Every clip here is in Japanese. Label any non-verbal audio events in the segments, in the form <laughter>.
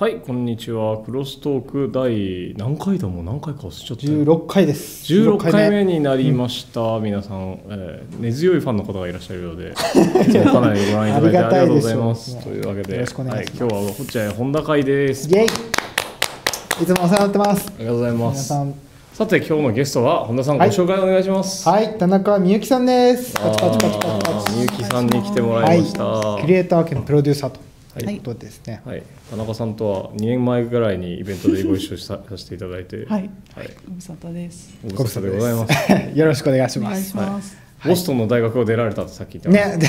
はい、こんにちは。クロストーク第何回だもう何回か忘れちゃったよ。16回です16回目になりました、皆さん、えー根強いファンの方がいらっしゃるようで、<laughs> かなりご覧いただいてありがとうございます。というわけで、よろしくお願いしますはい、今日はホッチャイ本田会です。イエイいつもお世話になってますありがとうございます。皆さんさて、今日のゲストは本田さん、はいご紹介お願いします。はい田中みゆきさんですパチパチパチパチあパチーみゆきさんに来てもらいました。はい、クリエイター兼プロデューサーとはい。い。うことですね、はい、田中さんとは2年前ぐらいにイベントでご一緒した <laughs> させていただいて、はい、はい、ご無沙汰です。ご無沙汰でございます。<laughs> よろしくお願いしお願います。します。ボストンの大学を出られたってさっき言ってまね、で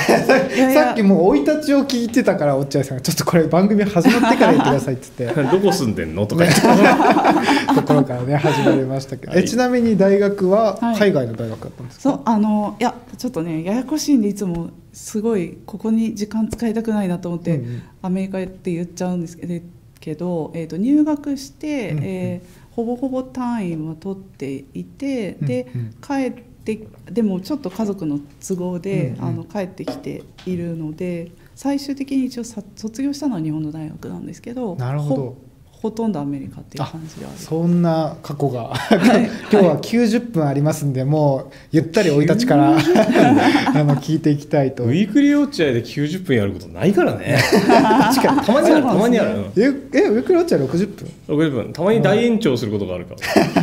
さっきもう生い立ちを聞いてたから落合さんがちょっとこれ番組始まってから言ってくださいって言って。<laughs> どこ住んでんのとか言って、<laughs> ところからね始まりましたけど、はい。えちなみに大学ははい。海外の大学だったんですか、そう、あの、いや、ちょっとね、ややこしいんで、いつも。すごい、ここに時間使いたくないなと思って、うんうん。アメリカって言っちゃうんですけど。けど、えっ、と、入学して、うんうん。えーほぼほぼ単位は取っていて、でうんうん、帰って、でも、ちょっと家族の都合で、うんうんあの、帰ってきているので。最終的に一応さ卒業したのは日本の大学なんですけどなるほどほとんどアメリカっていう感じである。そんな過去が。い。<laughs> 今日は90分ありますんでもうゆったり生い立ちからあの聞いていきたいと。ウィークリー落合で90分やることないからね。確かにたまにある、たまにある。うんええウィークリーウォッチは60分？60分。たまに大延長することがあるか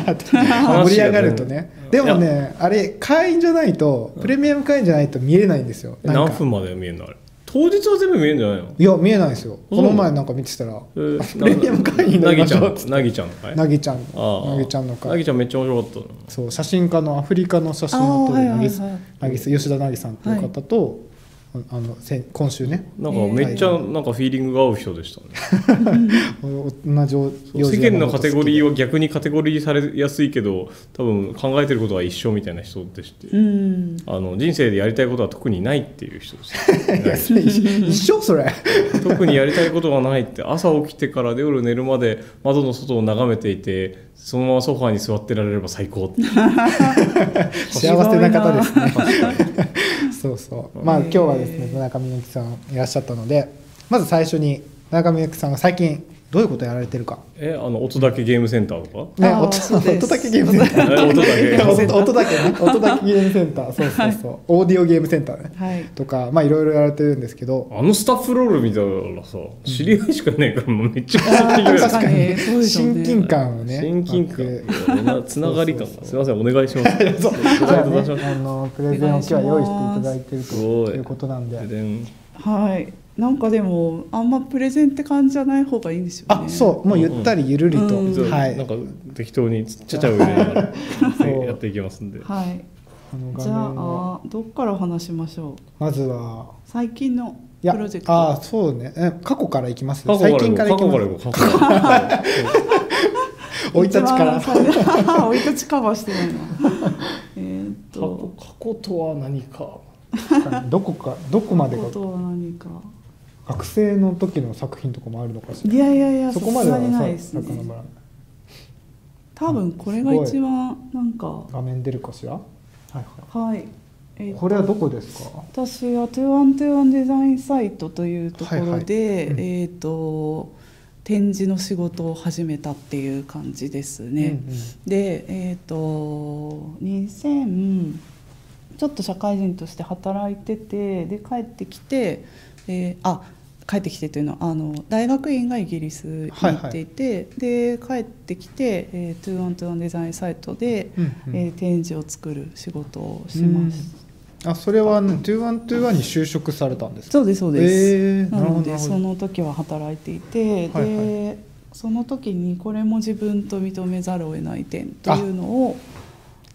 ら。<laughs> 盛り上がるとね。でもねあれ会員じゃないとプレミアム会員じゃないと見えないんですよ。何分まで見えるのあれ？当日は全部見えるんじゃないの？いや見えないですよ。この前なんか見てたら。えーあプ <laughs> レミアム会員にななぎちゃん。なぎちゃんの会？なぎちゃん。なぎちゃんのな会ぎちゃんめっちゃ面白かったなそう写真家のアフリカの写真を撮るなぎすなぎす吉田凪さんという方と、あのせ今週ね。なんかめっちゃなんかフィーリングが合う人でしたね。お同じ世間のカテゴリーをは逆にカテゴリーされやすいけど多分考えてることは一緒みたいな人でして、うん。あの人生でやりたいことは特にないっていう人です、<laughs> ね、一緒？それ。特にやりたいことがないって朝起きてから夜寝るまで窓の外を眺めていてそのままソファーに座ってられれば最高って。<laughs> 幸せな方ですねそうそう。まあ今日はですね田中みゆきさんいらっしゃったのでまず最初に田中みゆきさんが最近どういうことをやられてるか？えあの音だけゲームセンターとか？ね音だけゲームセンター。え音だけ。音 <laughs> 音だけね。音だけゲームセンター。そうそうそう。オーディオゲームセンターね。はい。とかまあいろいろやられてるんですけど。あのスタッフロール見たらさ知り合いしかいないからもうめっちゃ親近あー感確かに。親近感をね親近感。つながり感すみません <laughs> お願いします。そう。ね。あのプレゼンを今日は用意していただいているといいうことなんではい、なんかでもあんまプレゼンって感じじゃない方がいいんですよね。あそう。もうゆったりゆるりと、うん。そうはい。なんか適当にちゃちゃを入れなやっていきますんで。はい。じゃあどっからお話しましょう？まずは。最近のプロジェクト。ああそうね。え過去からいきます？過去から最近からいきます？過去から <laughs> 生い立ちから。一番最初。<laughs> 生い立ちカバーしてないな。<laughs> えーっと。過去とは何か <laughs> どこかどこまでが。学生の時の作品とかもあるのかしら。いやいやいや、そこまではないさですね。多分これが一番なんか。画面出るかしら。はいははい。えこれはどこですか？私は2121デザインサイトというところで、はいはい。うん。えっ、と展示の仕事を始めたっていう感じですね。うんうん。でえっ、と2000ちょっと社会人として働いててで帰ってきて、えーあ帰ってきてというのはあの大学院がイギリスに行っていて、で帰ってきて、えー、2121デザインサイトで、うんうん。えー展示を作る仕事をします。あそれは、ね、2121に就職されたんですか？そうですそうです。えー、ななのでその時は働いていて、はい。でその時にこれも自分と認めざるを得ない点というのを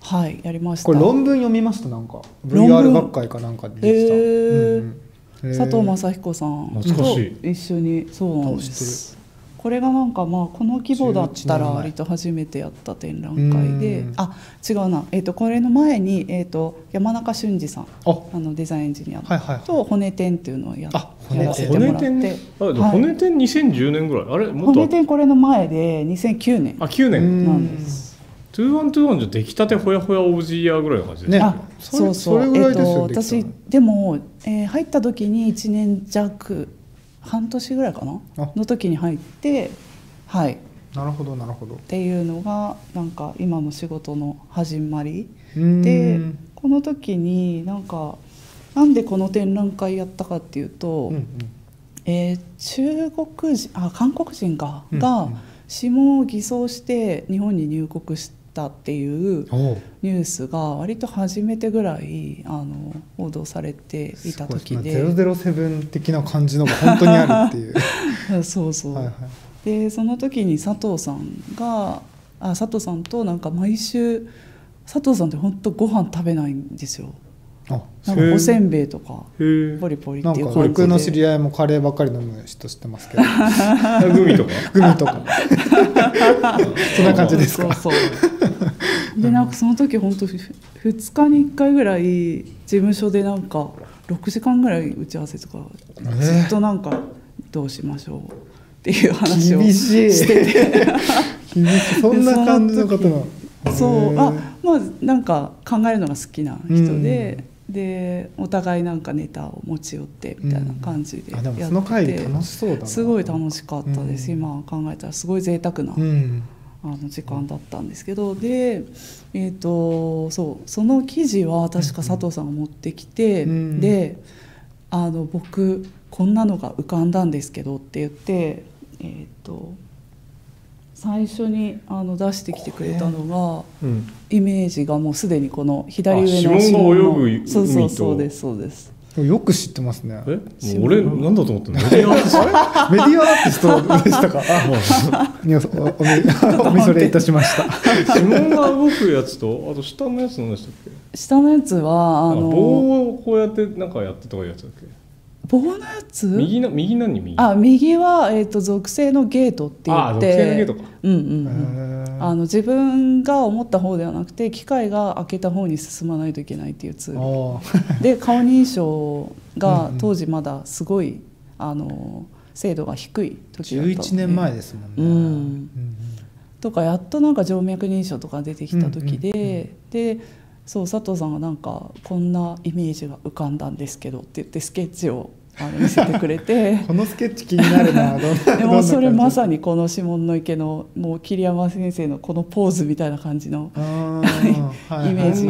はいやりました。これ論文読みました？なんか。論文 VR 学会かなんかで出てた、へーうん佐藤正彦さんと一緒に。そうなんです。これがなんかまあこの規模だったら11年前割と初めてやった展覧会で。うん。あ違うな、えー、とこれの前に、えー、と山中俊二さん。あ。あのデザインエンジニアの。はいはいはい。と骨展っていうのをやあ骨展やらせてもらって。骨展あでもはい。骨展2010年ぐらい？あれ骨展これの前で2009年あ9年。なんです。2121じゃ出来たてほやほやオブジーヤーぐらいの感じですね。あそうそう。それぐらいですよえっと私でも、えー入った時に1年弱半年ぐらいかな？あ。の時に入ってはい。なるほどなるほど。っていうのがなんか今の仕事の始まり。うーん。でこの時になんかなんでこの展覧会やったかっていうと、うんうん。えー中国人あ韓国人かうんがうん。指紋を偽装して日本に入国したっていうニュースが割と初めてぐらいあの報道されていた時すでですね007的な感じのが本当にあるっていう。<laughs> そうそう、はいはい。でその時に佐藤さんがあ佐藤さんとなんか毎週佐藤さんって本当ご飯食べないんですよ。あなんかおせんべいとかポリポリっていう僕の知り合いもカレーばっかり飲む人知ってますけど。<laughs> グミとか？グミとか。<laughs> そんな感じですか？そうそう。でなんかその時本当ふ2日に1回ぐらい事務所でなんか6時間ぐらい打ち合わせとかえー。ずっとなんかどうしましょうっていう話を厳してて。<laughs> 厳しい。そんな感じの方なの？そう。あまあなんか考えるのが好きな人で、でお互いなんかネタを持ち寄ってみたいな感じでやってて、その会議楽しそうだな。すごい楽しかったです、うん。今考えたらすごい贅沢な、うん。あの時間だったんですけど。で、えー、とそうその記事は確か佐藤さんが持ってきて、うん。であの僕こんなのが浮かんだんですけどって言って、えー、と最初にあの出してきてくれたのがうん。イメージがもうすでにこの左上のあ指紋そうそうそうですそうです。よく知ってますね。え？もう俺なんだと思ったの？メディアアーティストメディアアーティストでしたか？あいやおおみおみそれいたしました。指紋が動くやつとあと下のやつ何でしたっけ？下のやつはああの棒をこうやってなんかやってとかいうやつだっけ？棒のやつ？右な右何右？あ右は、えー、と属性のゲートって言って。性のゲートか。うんうんうん。へー。あの自分が思った方ではなくて機械が開けた方に進まないといけないっていうツール。で <laughs> 顔認証がうんうん。当時まだすごいあの精度が低い時だったので。11年前ですもんね。うん。うんとかやっとなんか静脈認証とか出てきた時で、でそう佐藤さんがなんかこんなイメージが浮かんだんですけどって言ってスケッチをあの見せてくれて。<laughs> このスケッチ気になるな。<laughs> でもそれまさににこの指紋の池のもう桐山先生のこのポーズみたいな感じの <laughs> イメージ。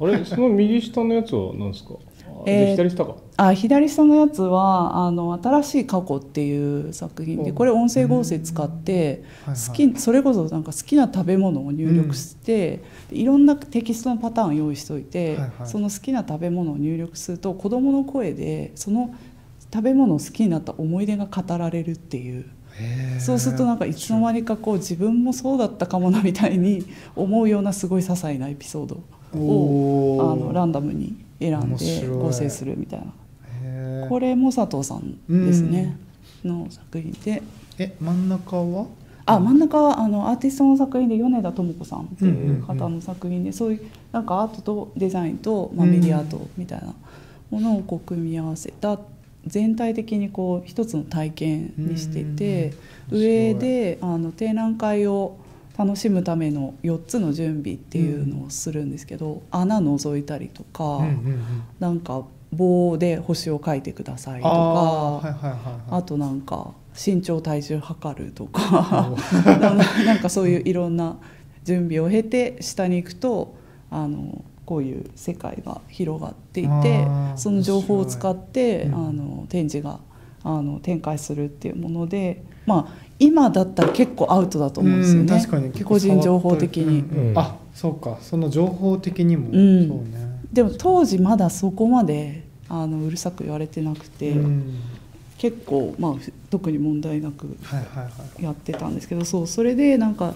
あれその右下のやつは何ですか？あえー左下かあ左下のやつはあの「新しい過去」っていう作品でおこれ音声合成使って好きそれこそなんか好きな食べ物を入力して、いろんなテキストのパターン用意しておいて、はいはい。その好きな食べ物を入力すると子どもの声でその食べ物を好きになった思い出が語られるっていう。そうするとなんかいつの間にかこう自分もそうだったかもなみたいに思うようなすごい些細なエピソードをあのランダムに選んで合成するみたいな。これも佐藤さんですね、の作品で。え真ん中は？あ真ん中はあのアーティストの作品で米田智子さんっていう方の作品で、そういうなんかアートとデザインと、まあ、うんメディアアートみたいなものをこう組み合わせた全体的にこう一つの体験にしてて、うん上であの展覧会を楽しむための4つの準備っていうのをするんですけど、穴覗いたりとか、うんうんうん。なんか棒で星を描いてくださいとあかーはいはいはいはい。あとなんか身長体重測るとか <laughs> なんかそういういろんな準備を経て下に行くとあのこういう世界が広がっていてその情報を使って、うん。あの展示があの展開するっていうものでまあ今だったら結構アウトだと思うんですよね。うん確かに。個人情報的に、うんうんうん。あそうか。その情報的にも、うん。そうね。でも当時まだそこまであのうるさく言われてなくて、うん。結構まあ特に問題なくはいはいはい。やってたんですけどそうそれでなんか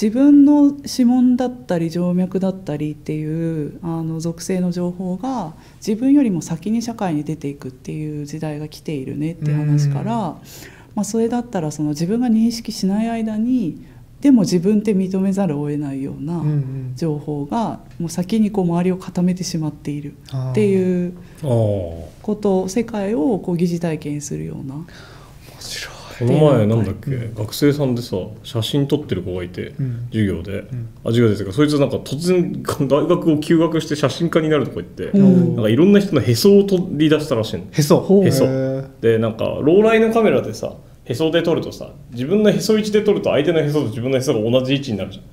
自分の指紋だったり静脈だったりっていうあの属性の情報が自分よりも先に社会に出ていくっていう時代が来ているねっていう話から、まあ、それだったらその自分が認識しない間にでも自分って認めざるを得ないような情報がもう先にこう周りを固めてしまっているっていうああこと世界をこう疑似体験するような。面白い。この前なんだっけ、うん。学生さんでさ写真撮ってる子がいて、うん。授業で、ん。あ授業でっていうかそいつなんか突然大学を休学して写真家になるとか言って、うん。なんかいろんな人のへそを取り出したらしいの。へそ。へそ。でなんかローライのカメラでさへそで撮るとさ自分のへそ位置で撮ると相手のへそと自分のへそが同じ位置になるじゃん、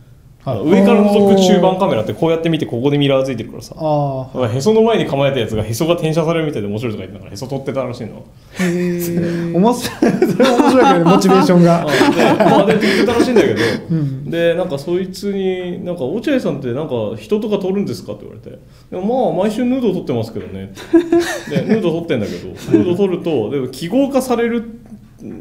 はい。上から覗く中盤カメラってこうやって見てここでミラーついてるからさあだからへその前に構えたやつがへそが転写されるみたいで面白いとか言ってたからへそ撮ってたらしいの。あ面白いそれ面白いけどねモチベーションが。<laughs> でまあでって言ってたらしいんだけど、ん。でなんかそいつに「なんか落合さんってなんか人とか撮るんですか?」って言われて「でもまあ毎週ヌード撮ってますけどね」でヌード撮ってんだけど。ヌード撮るとでも記号化される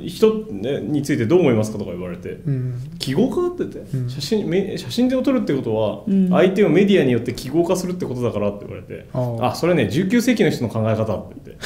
人、ね、についてどう思いますかとか言われて。うん。記号化って言って、うん。写真め写真で撮るってことは、うん。相手をメディアによって記号化するってことだからって言われて、あそれね19世紀の人の考え方って言って。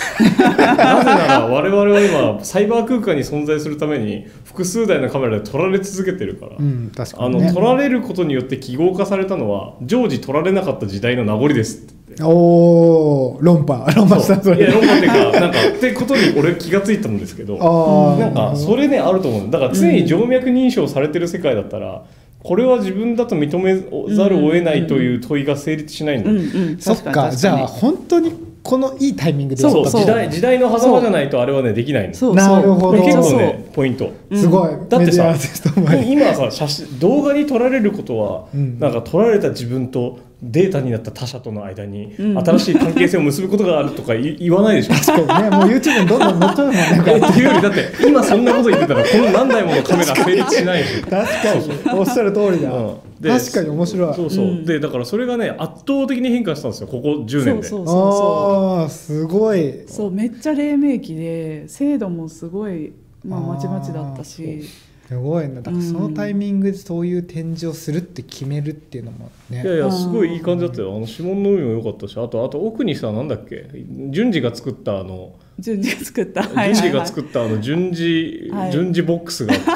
なぜなら我々は今サイバー空間に存在するために複数台のカメラで撮られ続けてるから、うん確かあの撮られることによって記号化されたのは常時撮られなかった時代の名残ですって。おお論破。論破したそれいや論破っていうかなんかってことに俺気がついたんですけどああなんかそれねあると思うだ。から常に静脈認証されてる世界だったら、これは自分だと認めざるを得ないという問いが成立しないんだよ、うんうん。そっ確かじゃあ本当にこのいいタイミングでそうそう。時代時代の狭間じゃないとあれはねできないの。そうなるほどこれ結構そうねポイント。すごい、だってさ今さ写真動画に撮られることは、うん。なんか撮られた自分とデータになった他者との間にうん。新しい関係性を結ぶことがあるとか言言わないでしょ。確かにねもう YouTube にどんどん載っちゃうもんねえっていうよりだって今そんなこと言ってたらこの何台ものカメラ成立しないし確かにおっしゃる通りだ、うん。で確かに面白い。そうそう、うん。でだからそれがね圧倒的に変化したんですよここ10年で。そうそうそああすごい。そうめっちゃ黎明期で精度もすごい、まあ、まちまちだったしすごいな。だからそのタイミングでそういう展示をするって決めるっていうのもね。いやいやすごいいい感じだったよ。あの指紋の海も良かったし。あとあと奥にさなんだっけ？順次が作ったあの順次が作った。<laughs> 順次が作ったあの順次はい。順次ボックスがあって。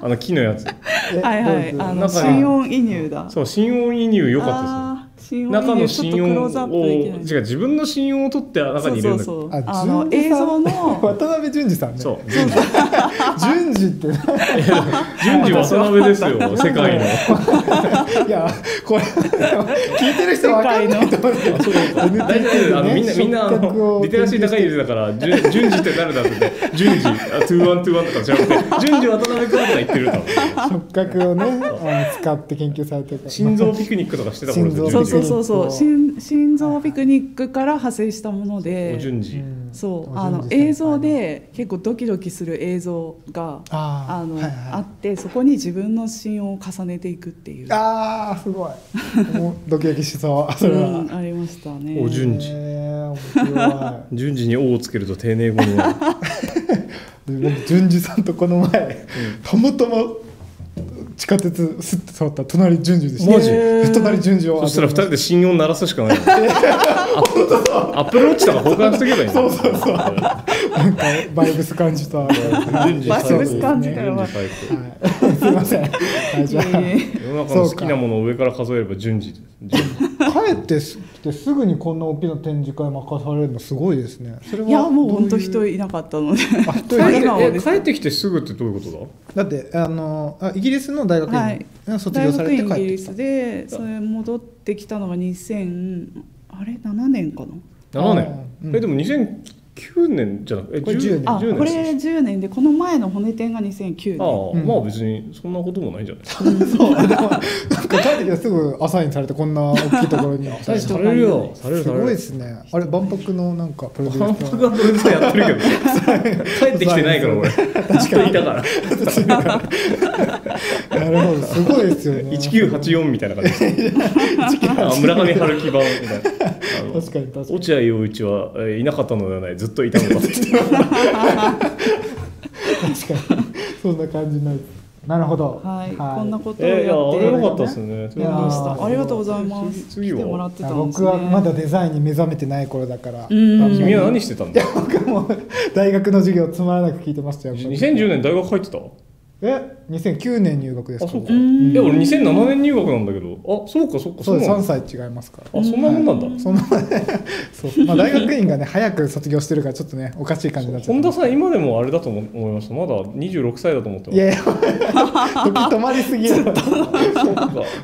あの木のやつ。えはいはい。あの中に。心音移入だ。そう心音移入良かったですね中の音移入ちょっと心音クローズアップを違う自分の心音を取って中に入れるんだそうそうそう。ああの映像の。渡辺淳二さんね。そう淳二。って。ね順次渡辺ですよ世界の。いやこれ聞いてる人わかんないと思うけど。大体あのみんな <laughs> みんなリテラシー高い人だから順順次って誰だって言って順次あトゥーワントゥーワンとかじゃなくて順次渡辺君とか言ってる多分触覚をね使って研究されてる心臓ピクニックとかしてた頃ですよそうそうそう。心心臓ピクニックから派生したもので。順次。うん。そう。おあの映像で結構ドキドキする映像があー。あの、はいはい。あってそこに自分の心音を重ねていくっていう。あーすごい。<laughs> ドキドキしそう。それは、うん、ありましたね。お順次。えー、順次に「お」をつけると丁寧語になる。<laughs> で僕淳二さんとこの前、たまたま地下鉄すって触ったら隣淳二でした。マジ？で隣淳二をそしたら二人で心音鳴らすしかない。よアップルウォッチとか交換しとけばいいそうそうそう。なんかバイブス感じた順次バイブス感じた順よ次最高はい。すいません、はい、じゃあ。世の中の好きなものを上から数えれば順次。順次帰ってきてすぐにこんな大きな展示会任されるのすごいですね。それはいやもう本当人いなかったので。<laughs> 帰ってきてすぐってどういうことだ？だってあのあイギリスの大学はい。院卒業されて帰ってき大学院イギリスでそれ戻ってきたのが2000あれ？7年かな？7年、うん。えでも2009年じゃなくてえこれ10年。あ10これ10年でこの前の骨展が2009ああ、年うん。まあ別にそんなこともないんじゃない。た <laughs> そうでもなんか帰ってきてすぐアサインされてこんな大きいところに。さ <laughs> されるよ。されるすごいですね。あれ万博のなんかプロデュ反ー。サー復がプロデューサーやってるけど <laughs> 帰ってきてないから俺。ずっといたから。なるほどすごいですよね。1984みたいな感じです。あ村上春樹版みたいな。確かに確かに。落合陽一はえーいなかったのではない。ずっといたのかって確かに。そんな感じになる。なるほど。はい、こんなことをややってあれ良かったですね。いやましたーありがとうございます。次は。来てもらってたんです僕はまだねデザインに目覚めてない頃だから。うん。君は何してたんだ？僕も <laughs> 大学の授業つまらなく聞いてましたよ2010年大学入ってた？え2009年入学ですあそうか。うん。いや俺2007年入学なんだけど。あそうかそうかそうですなんだ。3歳違いますから。あそんなもんなんだ、うんその <laughs> そう、まあ、大学院がね <laughs> 早く卒業してるからちょっとねおかしい感じになっちゃ本った田さん今でもあれだと思思いましたまだ26歳だと思ってまいやいや <laughs> 時止まりすぎるそうか。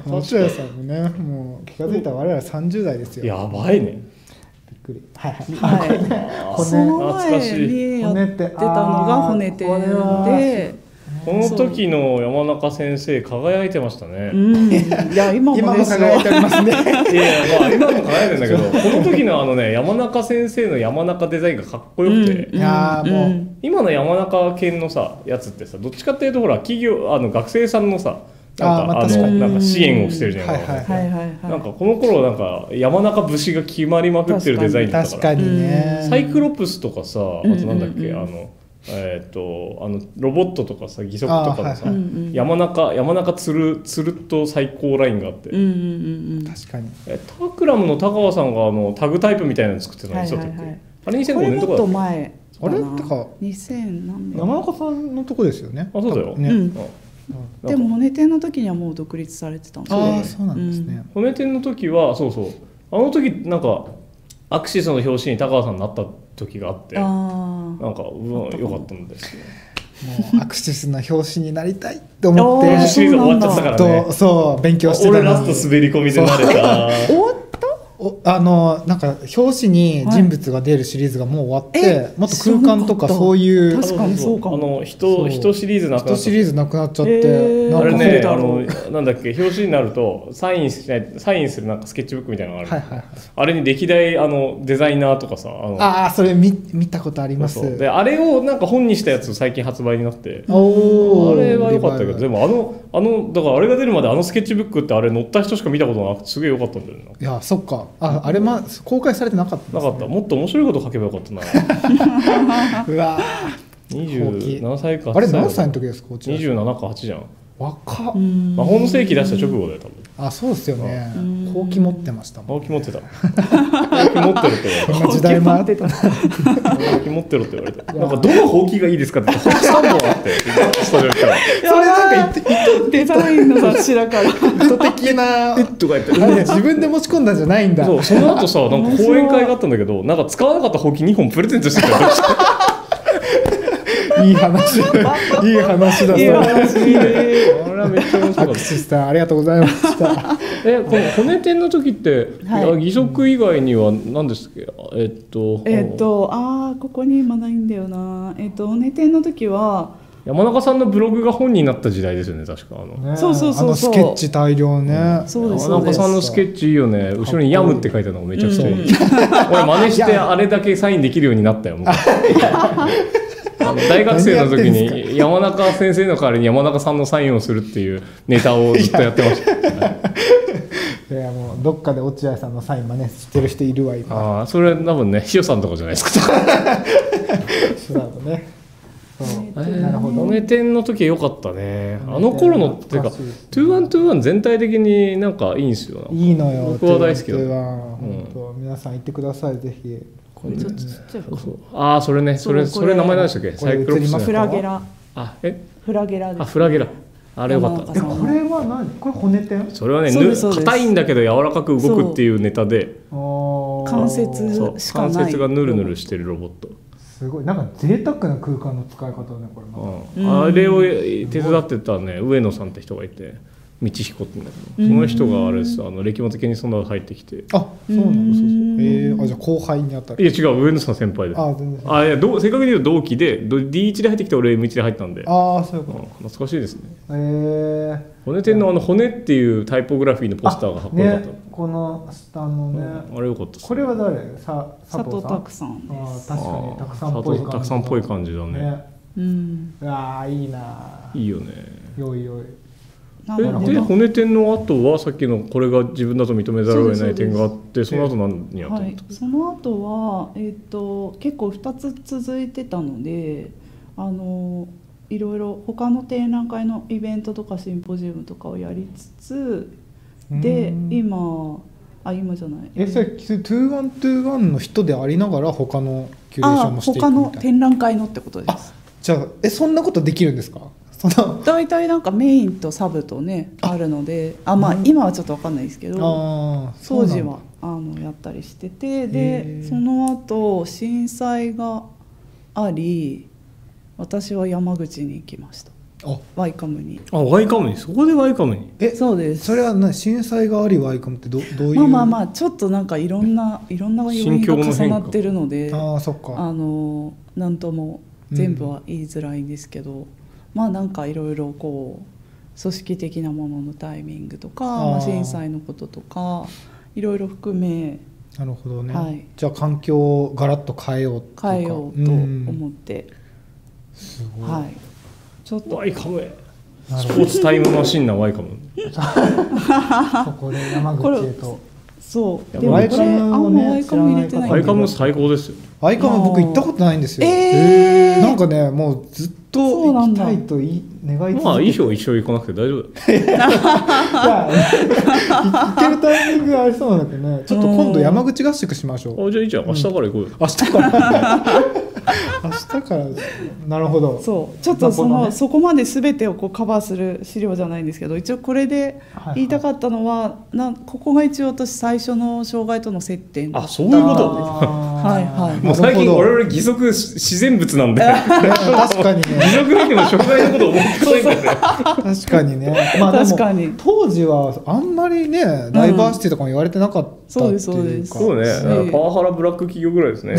面白いさんもねもう気が付いたら我々30代ですよ。やばいね。びっくり。はいはい。はい、骨その前懐かしい。にやってたのが骨店これはで、この時の山中先生輝いてましたね、うん、いや <laughs> 今も輝いておりますね。いやまあ <laughs> 今も輝いてんだけどこの時のあのね山中先生の山中デザインがかっこよくて、うんいやーもう。うん。今の山中犬のさやつってさどっちかっていうとほら企業あの学生さんのさなんかあのなんか支援をしてるじゃないですか、はいはい。はいはいなんかこの頃なんか山中節が決まりまくってるデザインだったか確からにね。サイクロプスとかさあとなんだっけ、うんうんうん。あのえっ、とあのロボットとかさ義足とかのさ、あーはい山中山中つるつるっと最高ラインがあって、うんうんうんうん。確かに。えタクラムの高川さんがあのタグタイプみたいなの作ってたのはいはいはい。あれ2005これもっと年とかだっけ前あれ？だなてか2000何年。山中さんのとこですよね。あそうだよ。ね、うん。あでも骨店の時にはもう独立されてたんですああそうなんですね、骨天の時はそうそう。あの時なんかアクシスの表紙に高川さんになった時があってなんかうわよかったんですよ。もうアクシスな表紙になりたいって思ってあーシリーズ終わっちゃったからずっね。とそう勉強してた俺ラスト滑り込みで慣れた <laughs> おあのなんか表紙に人物が出るシリーズがもう終わって、えもっと空間とかそういう確かにそうかも。あのそ人う。人シリーズなくな一った。シリーズなくなっちゃって、へー。なんかあれねあだろうのなんだっけ表紙になるとサインしないサインするなんかスケッチブックみたいなのがある、はいはいはい。あれに歴代あのデザイナーとかさあのああそれ見見たことあります。そうそう。であれをなんか本にしたやつ最近発売になって。おーあれは良かったけどでもあのあのだからあれが出るまであのスケッチブックってあれ載った人しか見たことなくてすげえ良かったんだよな。いやそっかああれま公開されてなかったね。なかった。もっと面白いこと書けばよかったな。<laughs> うわ27歳かーあれ8歳何歳の時ですかこちら。27か8じゃん。若っ。うん。魔法の世紀出した直後だよ多分あそうですよね。うん。ほうき持ってましたもん青木持ってた。青木持ってるって言われた。時代もあってた。ほうき持ってろって言われてなんかどのほうきがいいですかってほうき3本あってスタジオ行ったらそれなんかデザインの雑誌だから。意図的なえとか言って自分で持ち込んだんじゃないんだ。そうその後さなんか講演会があったんだけどなんか使わなかったほうき2本プレゼントしてた。よいい話。<laughs> いい話だいい話。あれはめっちゃ面白かっアクシスさんありがとうございました。た <laughs> えこの骨天の時って、はい。あ義足以外には何ですっけ？えっとえっとあーここに今ないんだよな。えっと骨店の時は山中さんのブログが本になった時代ですよね確か。あのねそうそうそうそう。あのスケッチ大量ね、そうです山中さんのスケッチいいよね。後ろに「ヤム」って書いてあるのがめちゃくちゃいい、うん。俺真似してあれだけサインできるようになったよ <laughs> 大学生の時に山中先生の代わりに山中さんのサインをするっていうネタをずっとやってました。<laughs> いやもうどっかで落合さんのサイン真似してる人いるわ今。ああそれ多分ねひよさんとかじゃないですか。<laughs> そうだろう。ねなるほど。骨天の時良かったね。あの頃のっていうか懐かしい2121全体的になんかいいんですよ。いいのよ僕は大好きだ皆さん行ってくださいぜひこれちょっとちっちゃいかああそれね。それそれそれ名前何でしたっけ？これサイクロプスフラゲラ。あえ？フラゲラですあフラゲラ。あれよかった。えこれは何？これ骨点？それはね硬いんだけど柔らかく動くっていうネタで。関関節しかない。関節がヌルヌルしてるロボット、すごい。なんか贅沢な空間の使い方ねこれうん。あれを手伝ってたね上野さんって人がいて道彦ってんだけどその人があれですあの歴馬的にそんなの入ってきて。あそうなんですうん。えー、あじゃあ後輩に当たる。いや違う上野さん先輩で。すあ全然。あいやどう正確に言うと同期でど D1 で入ってきて俺 M1 で入ったんで、うんああそういうこ懐かしいですね。とえ骨天のあの骨っていうタイポグラフィーのー、ポスターがかっこよかった、ねこの下のね、うんあれよかったこれは誰？さ佐藤拓さんあです。ー確かにたくさんっぽい感じたくさんっぽい感じだね。うん。うわーいいないいよね。よいよいで骨天の後はさっきのこれが自分だと認めざるを得ない点があってその後何やったの、はい、その後は、えっと結構2つ続いてたのであのいろいろ他の展覧会のイベントとかシンポジウムとかをやりつつでうん。今あ今じゃない。えそれ2121の人でありながら他のキュレーショあンもしていく他のみたいな。展覧会のってことです。じゃあえそんなことできるんですか？その大体なんかメインとサブとねあるのであまあうん今はちょっと分かんないですけどああ当時はあのやったりしててへでーその後震災があり私は山口に行きました。あ。ワイカムに。あワイカムに？そこでワイカムに？えそうです。それは何？震災がありワイカムってどどういう？まあまあまあちょっとなんかいろんないろんな要因が重なってるのでああそっか。あのなんとも全部は言いづらいんですけど、まあなんかいろいろこう組織的なもののタイミングとかまあ、震災のこととかいろいろ含めなるほどね、はい。じゃあ環境をガラッと変えようっていうか。変えようと思って、すごい、はい。ちょっと。ワイカムへ。なるほスポーツタイムマシンなワイカム。<laughs> どそこで山口へと。そう。いやワイカでもこれあムをねんまワイカム入れてないワイカム最高ですよ。ワイカム僕行ったことないんですよ。えー。なんかねもうずっと行きそうなんだ。たいとい願い続けて。まあいいよ一緒行かなくて大丈夫。だ行けるタイミングがありそうなんだけどねちょっと今度山口合宿しましょうあじゃあいいじゃん明日から行こうよ、明日から <laughs> 明日から。なるほど。そう。ちょっとその、まそこまで全てをこうカバーする資料じゃないんですけど一応これではい言いたかったのは、なここが一応私最初の障害との接点だあそういうこと？はいはい。もう最近我々義足自然物なんで。ね <laughs> 確かにね。<laughs> 義足見ても障害のこと思ってないんだよね確かにね、まあ、確かに。当時はあんまりねダイバーシティとかも言われてなかったっていうか、そうですそそうね。うん。パワハラブラック企業ぐらいですね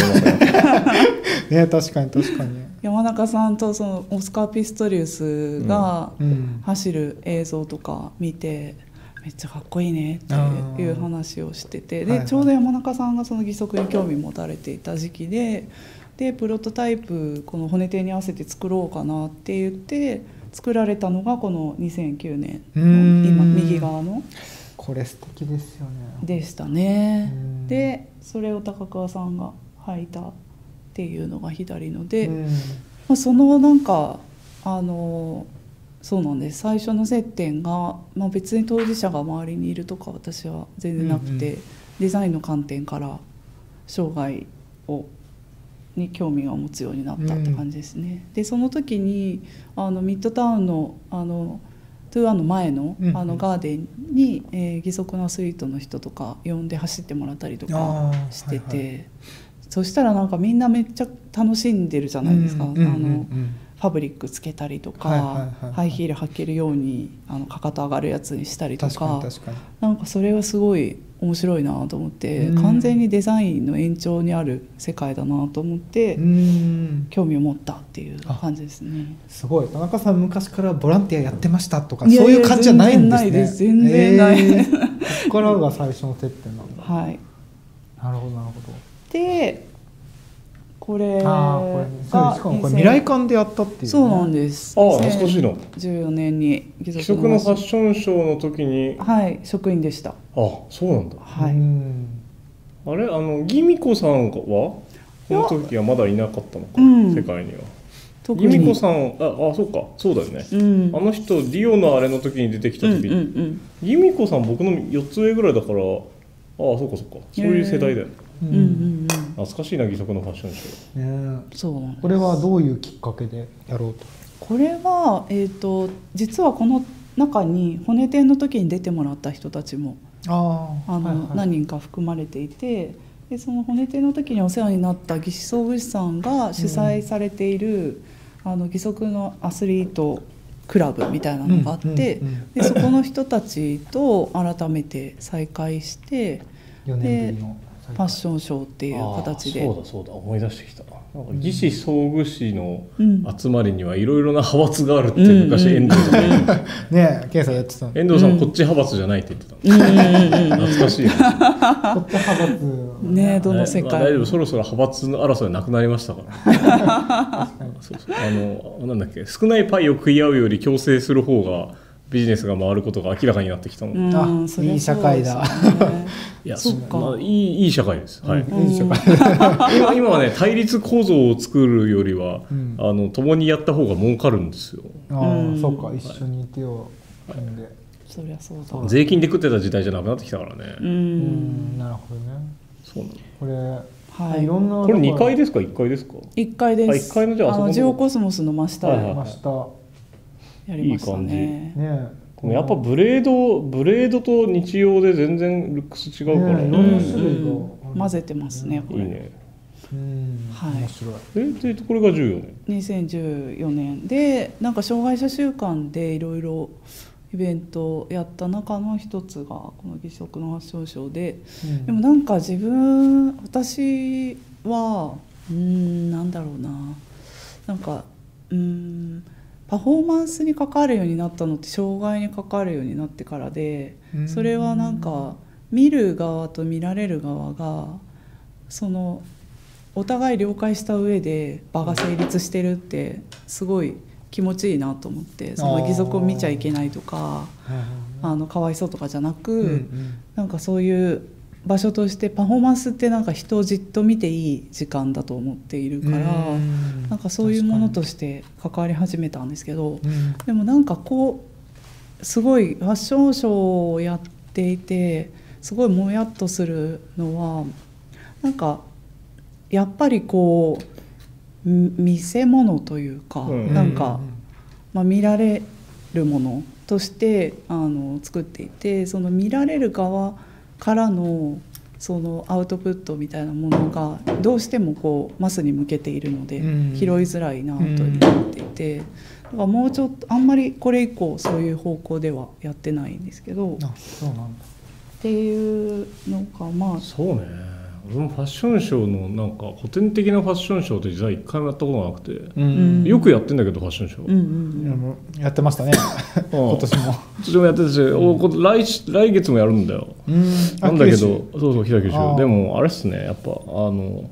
ね確かに確かに。山中さんとそのオスカー・ピストリウスがうん。走る映像とか見て、めっちゃかっこいいねっていう話をしててはいはい。でちょうど山中さんがその義足に興味持たれていた時期ででプロトタイプこの骨底に合わせて作ろうかなって言って作られたのがこの2009年うのん。今右側のこれ素敵ですよね。でしたね。うん。でそれを高桑さんが履いたっていうのが左ので、うん。まあ、そのなんかあのそうなんです。最初の接点が、まあ、別に当事者が周りにいるとか私は全然なくて、うんデザインの観点から障害をに興味を持つようになったって感じですね。でその時にあのミッドタウンのあのトゥーアンの前のうんうん。あのガーデンに、えー義足のアスリートの人とか呼んで走ってもらったりとかしてて、はい。はそしたらなんかみんなめっちゃ楽しんでるじゃないですか。あのうんファブリックつけたりとか、ハイヒール履けるようにあのかかと上がるやつにしたりと確かなんかそれはすごい面白いなと思って、うん。完全にデザインの延長にある世界だなと思って、うん。興味を持ったっていう感じですね。すごい。田中さん昔からボランティアやってましたとかそういう感じじゃないんですね。全然ないです。全然ない。えー。ここからが最初の接点なんだ。<laughs> はい、なるほどなるほどでこれがしかもこれ2000未来館でやったっていう、ね、そうなんです。ああ懐かしいな。14年に義義足のファッシションショーの時に。あはい職員でした。そうなんだ。はい、うん。あれあのギミコさんは？この時はまだいなかったのか、うん。世界には。特ギミコさんああそうか。そうだよね、うん。あの人リオのあれの時に出てきた時、うんうんうん。ギミコさん僕の4つ上ぐらいだからああそうかそうか。そういう世代だよね。ううんうんうん懐かしいな義足のファッションショー。ね。そう。なんですこれはどういうきっかけでやろうと？これは、えー、と実はこの中に骨展の時に出てもらった人たちもああの、何人か含まれていてでその骨展の時にお世話になった義肢装具士さんが主催されている、あの義足のアスリートクラブみたいなのがあって、うんうんうんでそこの人たちと改めて再会して4年ぶりのファッションショーっていう形で。そうだそうだ。思い出してきた。なんか義士装具士のうん。集まりにはいろいろな派閥があるって昔うん。遠藤さん。が言ってたねえさんやってた遠藤さんこっち派閥じゃないって言ってた懐かしいなっち派閥ね。どの世界。まあ大丈夫。そろそろ派閥の争いなくなりましたから。そうそうあのなんだっけ。少ないパイを食い合うより強制する方がビジネスが回ることが明らかになってきたの、うんそりゃいい社会だそうですよね。<laughs> やそっか。まあ、いいいい社会です、はい。いい社会。今 <laughs> 今はね対立構造を作るよりは、うん。あの共にやった方が儲かるんですよ。あうん。あそうか。一緒にいてよ組んで。そりゃそうだ。税金で食ってた時代じゃなくなってきたからね、ううんんなるほどね。そうなの。これはい。いろんなこれ2階でですか？1階ですか？一階です。あ一階のじゃああののジオコスモスの真下。ではいはい。ましたやりましたね。ね。でもやっぱブレードブレードと日用で全然ルックス違うから。ねうん。混ぜてますねこれ。いいね。うん。はい。面白い。えでこれが14年？2014年でなんか障害者週間でいろいろイベントをやった中の一つがこの義足のファッションショーで。うん。でもなんか自分私はうーんなんだろうな。なんかうーんパフォーマンスに関わるようになったのって障害に関わるようになってからでうん。それはなんか見る側と見られる側がそのお互い了解した上で場が成立してるってすごい気持ちいいなと思ってその義足を見ちゃいけないとかあのかわいそうとかじゃなく、うんうん。なんかそういう場所としてパフォーマンスってなんか人をじっと見ていい時間だと思っているから、うん。なんかそういうものとして関わり始めたんですけどうん。でもなんかこうすごいファッションショーをやっていてすごいもやっとするのはなんかやっぱりこうみ見せ物というか、うん。なんか、まあ、見られるものとしてあの作っていてその見られる側からのそのアウトプットみたいなものがどうしてもこうマスに向けているので、うん。拾いづらいなと思っていて、だからもうちょっとあんまりこれ以降そういう方向ではやってないんですけど。あそうなんだ。っていうのがまあ。そうね俺もファッションショーのなんか古典的なファッションショーって実は一回もやったことがなくて、うん。よくやってんだけどファッションショー、うんうんいやってましたね。今年も。今年もやってたし、おこ来し来月もやるんだよ。うん。なんだけどそうそう平九州でもあれっすね。やっぱあの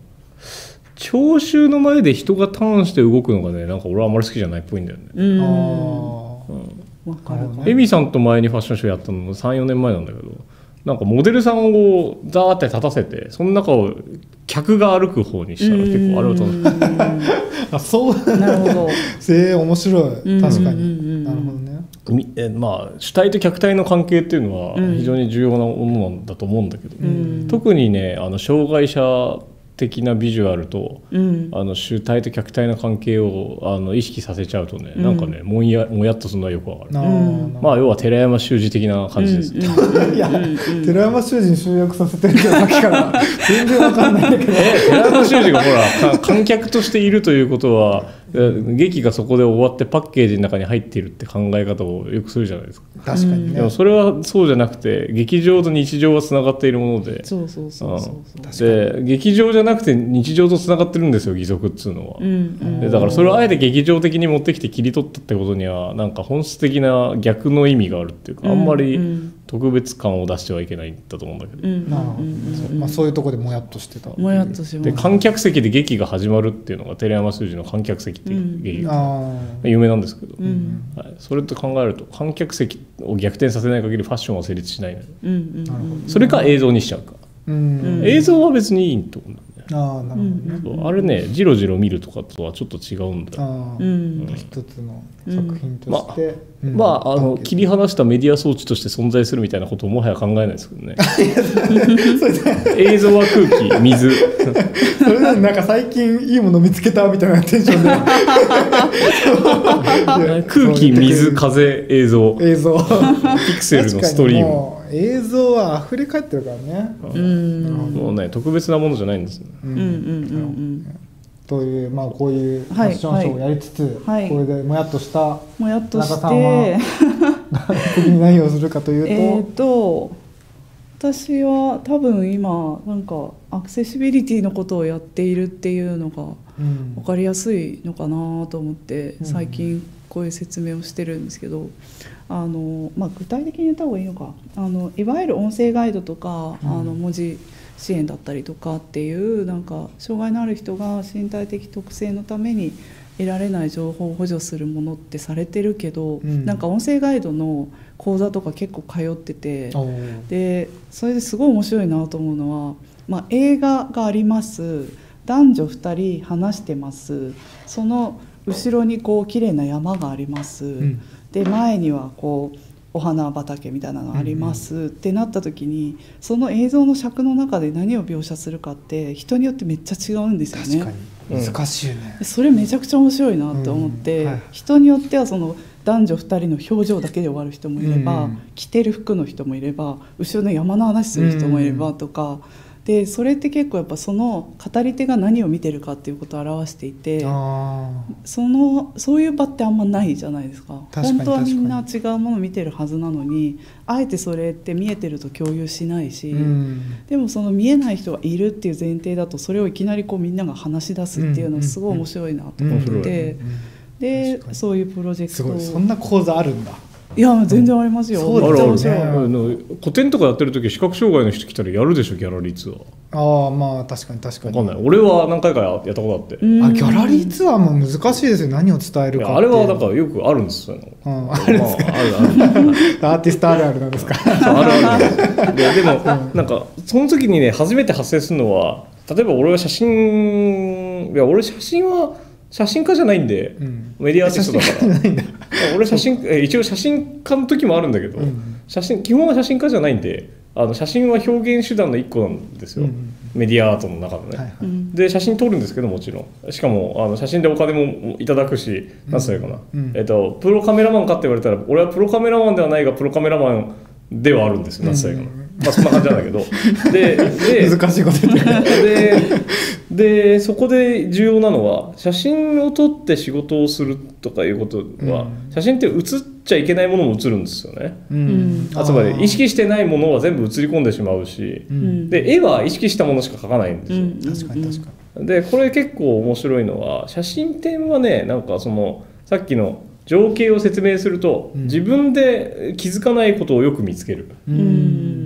聴衆の前で人がターンして動くのがねなんか俺はあんまり好きじゃないっぽいんだよね、うん。あわかるかもな。るエミさんと前にファッションショーやったのも34年前なんだけどなんかモデルさんをザーって立たせてその中を客が歩く方にしたら結構あれは楽しいあそううん。なるほど。<laughs> ええ面白い。確かに。なるほどね。みえまあ主体と客体の関係っていうのはうん。非常に重要なものなんだと思うんだけど、うん。特にねあの障害者的なビジュアルとうん。あの主体と客体の関係をあの意識させちゃうとね、うん。なんかねもんやもやっとするのはよくわかる、なあうん。まあ要は寺山修司的な感じです、うん <laughs> うん。うんいやうん寺山修司に集約させてるけどさっきから <laughs> 全然わかんないんだけど。寺山修司がほらか観客としているということはえ劇がそこで終わってパッケージの中に入っているって考え方をよくするじゃないですか、確かにね。でもそれはそうじゃなくて劇場と日常はつながっているもので。そうそうそうそうそうで劇場じゃなくて日常とつながってるんですよ義足っつうのは、うんうん。でだからそれをあえて劇場的に持ってきて切り取ったってことにはなんか本質的な逆の意味があるっていうかあんまうりん特別感を出してはいけないんだと思うんだけど、うん。なるほど。まあそういうところでもやっとしてた。もやっとします。で観客席で劇が始まるっていうのが寺山修司の観客席っていう劇。がああ有名なんですけど、うん。はい、それと考えると観客席を逆転させない限りファッションは成立しないうんうんなるほどそれか映像にしちゃうか、うん。うん。映像は別にいいと思う。んだよねああなるほどね。そうあれねじろじろ見るとかとはちょっと違うんだよ。ああうん。一つの作品として。うん。まああの切り関離したメディア装置として存在するみたいなことをもはや考えないですけどね。<laughs> 映像は空気水。係それななんか最近いいもの見つけたみたいなテンションで。<laughs> 空気水風映像。映像。ピクセルのストリーム映像は溢れ返ってるからね。うん。もうね特別なものじゃないんですよううん。うん。うん。というまあこういうフはいァッションショーをやりつつ、はい。これでもやっとしたもやっとし田中さんては次に何をするかというと、えっと私は多分今なんかアクセシビリティのことをやっているっていうのがうん。分かりやすいのかなと思ってうん。最近こういう説明をしてるんですけどあの、まあ、具体的に言った方がいいのか。あのいわゆる音声ガイドとか、うん。あの文字支援だったりとかっていうなんか障害のある人が身体的特性のために得られない情報を補助するものってされてるけど、うん。なんか音声ガイドの講座とか結構通ってて。でそれですごい面白いなと思うのは、まあ、映画があります。男女2人話してます。その後ろにこう綺麗な山があります、んで前にはこうお花畑みたいなのあります、ってなった時にその映像の尺の中で何を描写するかって人によってめっちゃ違うんですよね。確かに。難しいよね。で、それめちゃくちゃ面白いなって思って、うん。はい。人によってはその男女2人の表情だけで終わる人もいれば、うん。着てる服の人もいれば後ろの山の話する人もいればとか、でそれって結構やっぱその語り手が何を見てるかっていうことを表していてあそのそういう場ってあんまないじゃないですか。本当はみんな確違うものを見てるはずなのにあえてそれって見えてると共有しないし、ーうん。でもその見えない人がいるっていう前提だとそれをいきなりこうみんなが話し出すっていうのはすごい面白いなと思ってでそういうプロジェクトそんな講座あるんだいや全然ありますよ、そうあるあるめっちゃ面白い。ねあの古典とかやってる時視覚障害の人来たらやるでしょギャラリーツアー。ああまあ確かに確かに。わかんない。俺は何回かやったことあって。うんあギャラリーツアーも難しいですよ。何を伝えるかあれはだからよくあるんですよそういうの。うんあるんですか。まああるある。<laughs> アーティストあるあるなんですか。あるある。ででもなんかその時にね初めて発生するのは例えば俺は写真いや俺写真は写真家じゃないんで、うん。メディアアーティストだから。写真家じゃないんだ。<laughs> 俺写真え一応写真家の時もあるんだけど、うん。写真基本は写真家じゃないんであの写真は表現手段の一個なんですよ、うんメディアアートの中のね、はいはい。うん。で写真撮るんですけどもちろん。しかもあの写真でお金もいただくし何つったらいいかな、うん。えっと、プロカメラマンかって言われたら俺はプロカメラマンではないがプロカメラマンではあるんですよ何つったらいいかな、まあそんな感じなんだけど。でで <laughs> 難しいこと言ってる。ででそこで重要なのは写真を撮って仕事をするとかいうことは、うん。写真って写っちゃいけないものも写るんですよね、うん。あつまり意識してないものは全部写り込んでしまうし、うん。で絵は意識したものしか描かないんですよ、確かに確かに。でこれ結構面白いのは写真展はねなんかそのさっきの情景を説明すると、うん。自分で気づかないことをよく見つける、うんうん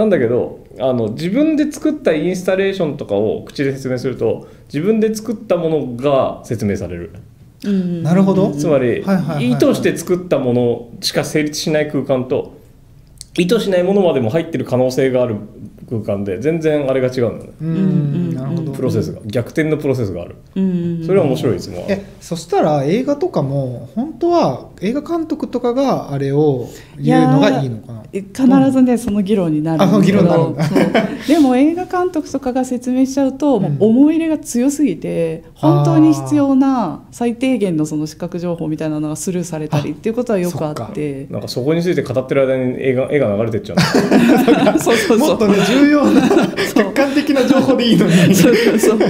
なんだけどあの自分で作ったインスタレーションとかを口で説明すると自分で作ったものが説明される。うん。なるほど。つまり、意図して作ったものしか成立しない空間と意図しないものまでも入ってる可能性がある空間で全然あれが違うんだね。ううんん。なるほどプロセスが逆転のプロセスがある。うんそれは面白いいつもえそしたら映画とかも本当は映画監督とかがあれを言うのがいいのかな？え必ずねその議論になるんですけあその議論にどでも映画監督とかが説明しちゃうと、もう思い入れが強すぎて本当に必要な最低限のその視覚情報みたいなのがスルーされたりっていうことはよくあって。なんかそこについて語ってる間に映画絵が流れてっちゃう <laughs> そうそうそう。もっとね重要な <laughs> 客観的な情報でいいのに。そうそうそう。オ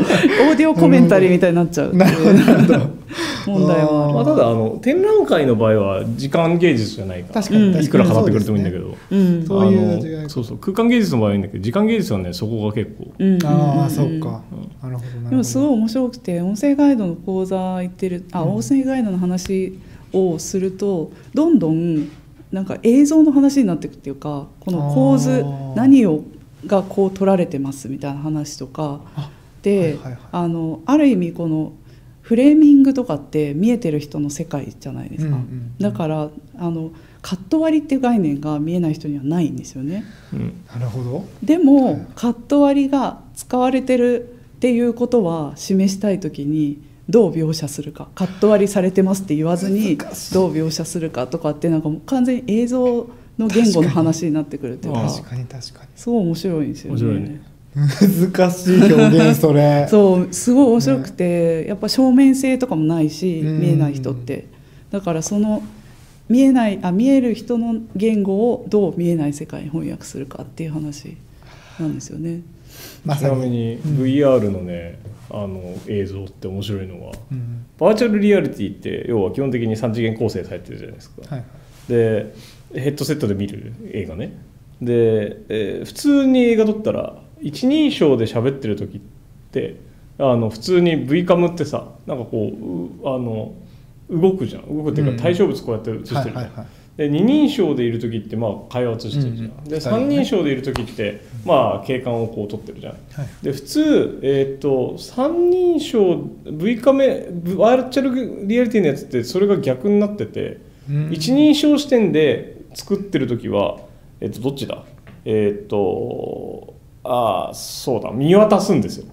ーディオコメンタリーみたいになっちゃうってなるほど。問題はまあ、ただあの展覧会の場合は時間芸術じゃないから確かに確かに。いくら語ってくれてもいいんだけど、うん。そういうあの違いそうそう空間芸術の場合はいいんだけど時間芸術はねそこが結構。うん。ああん。そうかなるほどなるほど。でもすごい面白くて音声ガイドの講座行ってるあ、音声ガイドの話をするとどんどんなんか映像の話になっていくっていうかこの構図何をがこう撮られてますみたいな話とか。あで、はいはいはい。あのある意味このフレーミングとかって見えてる人の世界じゃないですか、うんうんうん。だからあのカット割りっていう概念が見えない人にはないんですよね。うん。なるほど。でも、はい。カット割りが使われてるっていうことは示したい時にどう描写するか。カット割りされてますって言わずにどう描写するかとかってなんかもう完全に映像の言語の話になってくるっていう。確かに確かすごい面白いんですよね。難しい表現それ。<laughs> そうすごい面白くて、やっぱ正面性とかもないしうん。見えない人って。だからその見えないあ見える人の言語をどう見えない世界に翻訳するかっていう話なんですよね。ちなみにうん。VR のねあの映像って面白いのはうん。バーチャルリアリティって要は基本的に3次元構成されてるじゃないですか、はい。でヘッドセットで見る映画ね。で、えー普通に映画撮ったら一人称で喋ってる時ってあの普通に V カムってさなんかこううあの動くじゃん。動くっていううん。か対象物こうやって映してるで二人称でいる時ってまあ会話映してるじゃん、うんうだね。三人称でいる時ってまあ景観をこう撮ってるじゃん。はい。で普通、えー、と三人称 V カメバーチャルリアリティのやつってそれが逆になってて、うん。一人称視点で作ってる時は、えー、とどっちだ？えっ、とああそうだ。見渡すんですよ。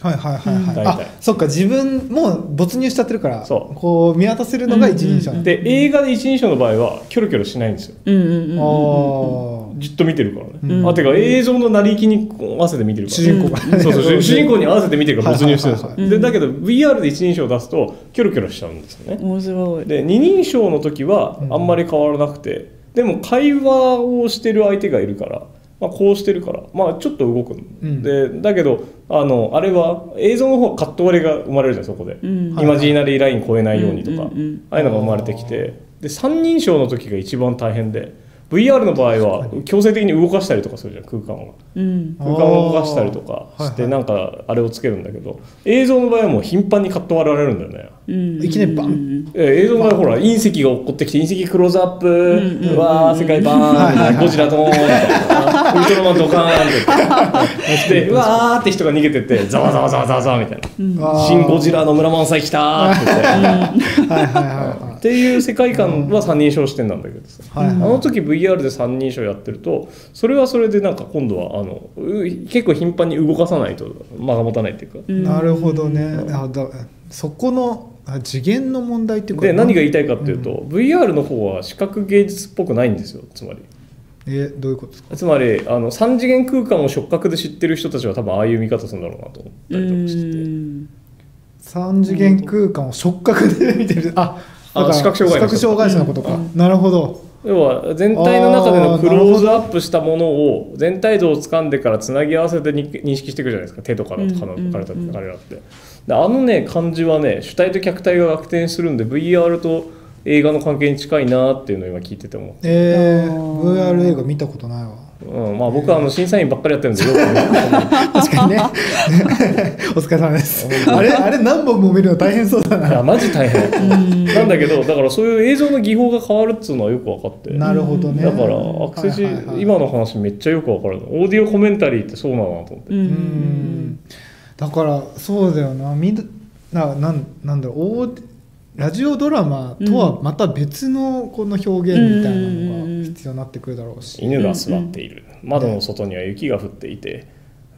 はいはいはいはい、大体。あそっか。自分もう没入しちゃってるからそう。こう見渡せるのが一人称。なんだで映画で一人称の場合はキョロキョロしないんですよ。うんうんうんじっと見てるからね、うん。あてか映像の成り行きに合わせて見てるから。主人公がね。そうそう主主人公に合わせて見てるから没入してるんですよ、はいでだけど VR で一人称を出すとキョロキョロしちゃうんですよね、面白い。で二人称の時はあんまり変わらなくて、でも会話をしてる相手がいるから、ままあ、こうしてるから、まあ、ちょっと動くん。でだけどあのあれは映像の方はカット割れが生まれるじゃんそこで、うん。イマジナリーライン超えないようにとか、ああいうのが生まれてきて。で三人称の時が一番大変で VR の場合は強制的に動かしたりとかするじゃん空間を。うん。空間を動かしたりとかしてなんかあれをつけるんだけど映像の場合はもう頻繁にカット割られるんだよね。うん。いきなりバン。ンえ映像の場合ほら隕石が落っこってきて隕石クローズアップ、んうんうわー世界バーン。ゴジラドーンみたいなウルトラマンドカーンって。<laughs> でうわーって人が逃げてってざわざわざわざわみたいな。あーシン・ゴジラの村満載来たーって言って。はいはいはいはいっていう世界観は三人称視点なんだけどさ、はいはい。あの時 VR で三人称やってるとそれはそれでなんか今度はあのう結構頻繁に動かさないと間が持たないっていうか、なるほどね。あだそこのあ次元の問題っていうかで何が言いたいかっていうと、VR の方は視覚芸術っぽくないんですよつまり。えどういうことですか？つまりあの3次元空間を触覚で知ってる人たちは多分ああいう見方するんだろうなと思ったりとかしてて。三次元空間を触覚で見てる。ああ視覚障害視覚障害者のことか、なるほど。要は全体の中でのクローズアップしたものを全体像を掴んでからつなぎ合わせてに認識していくじゃないですか。手とかのうん彼ら彼らって。であのね感じはね主体と客体が逆転するんで VR と映画の関係に近いなっていうのを今聞いてても、えー VR 映画見たことないわうん、まあ僕はあの審査員ばっかりやってるんでよ。く見る確かにね。<laughs> お疲れ様です。あれあれ何本も見るの大変そうだいやなマジ大変。なんだけどだからそういう映像の技法が変わるっつうのはよく分かって。なるほどね。だからアクセシ、はいはい。はい今の話めっちゃよく分かる。のオーディオコメンタリーってそうなのなと思って、ううん。んだからそうだよな。みんななんなんだろう。オーディラジオドラマとはまた別のこの表現みたいなのが必要になってくるだろうし、犬が座っている、窓の外には雪が降っていて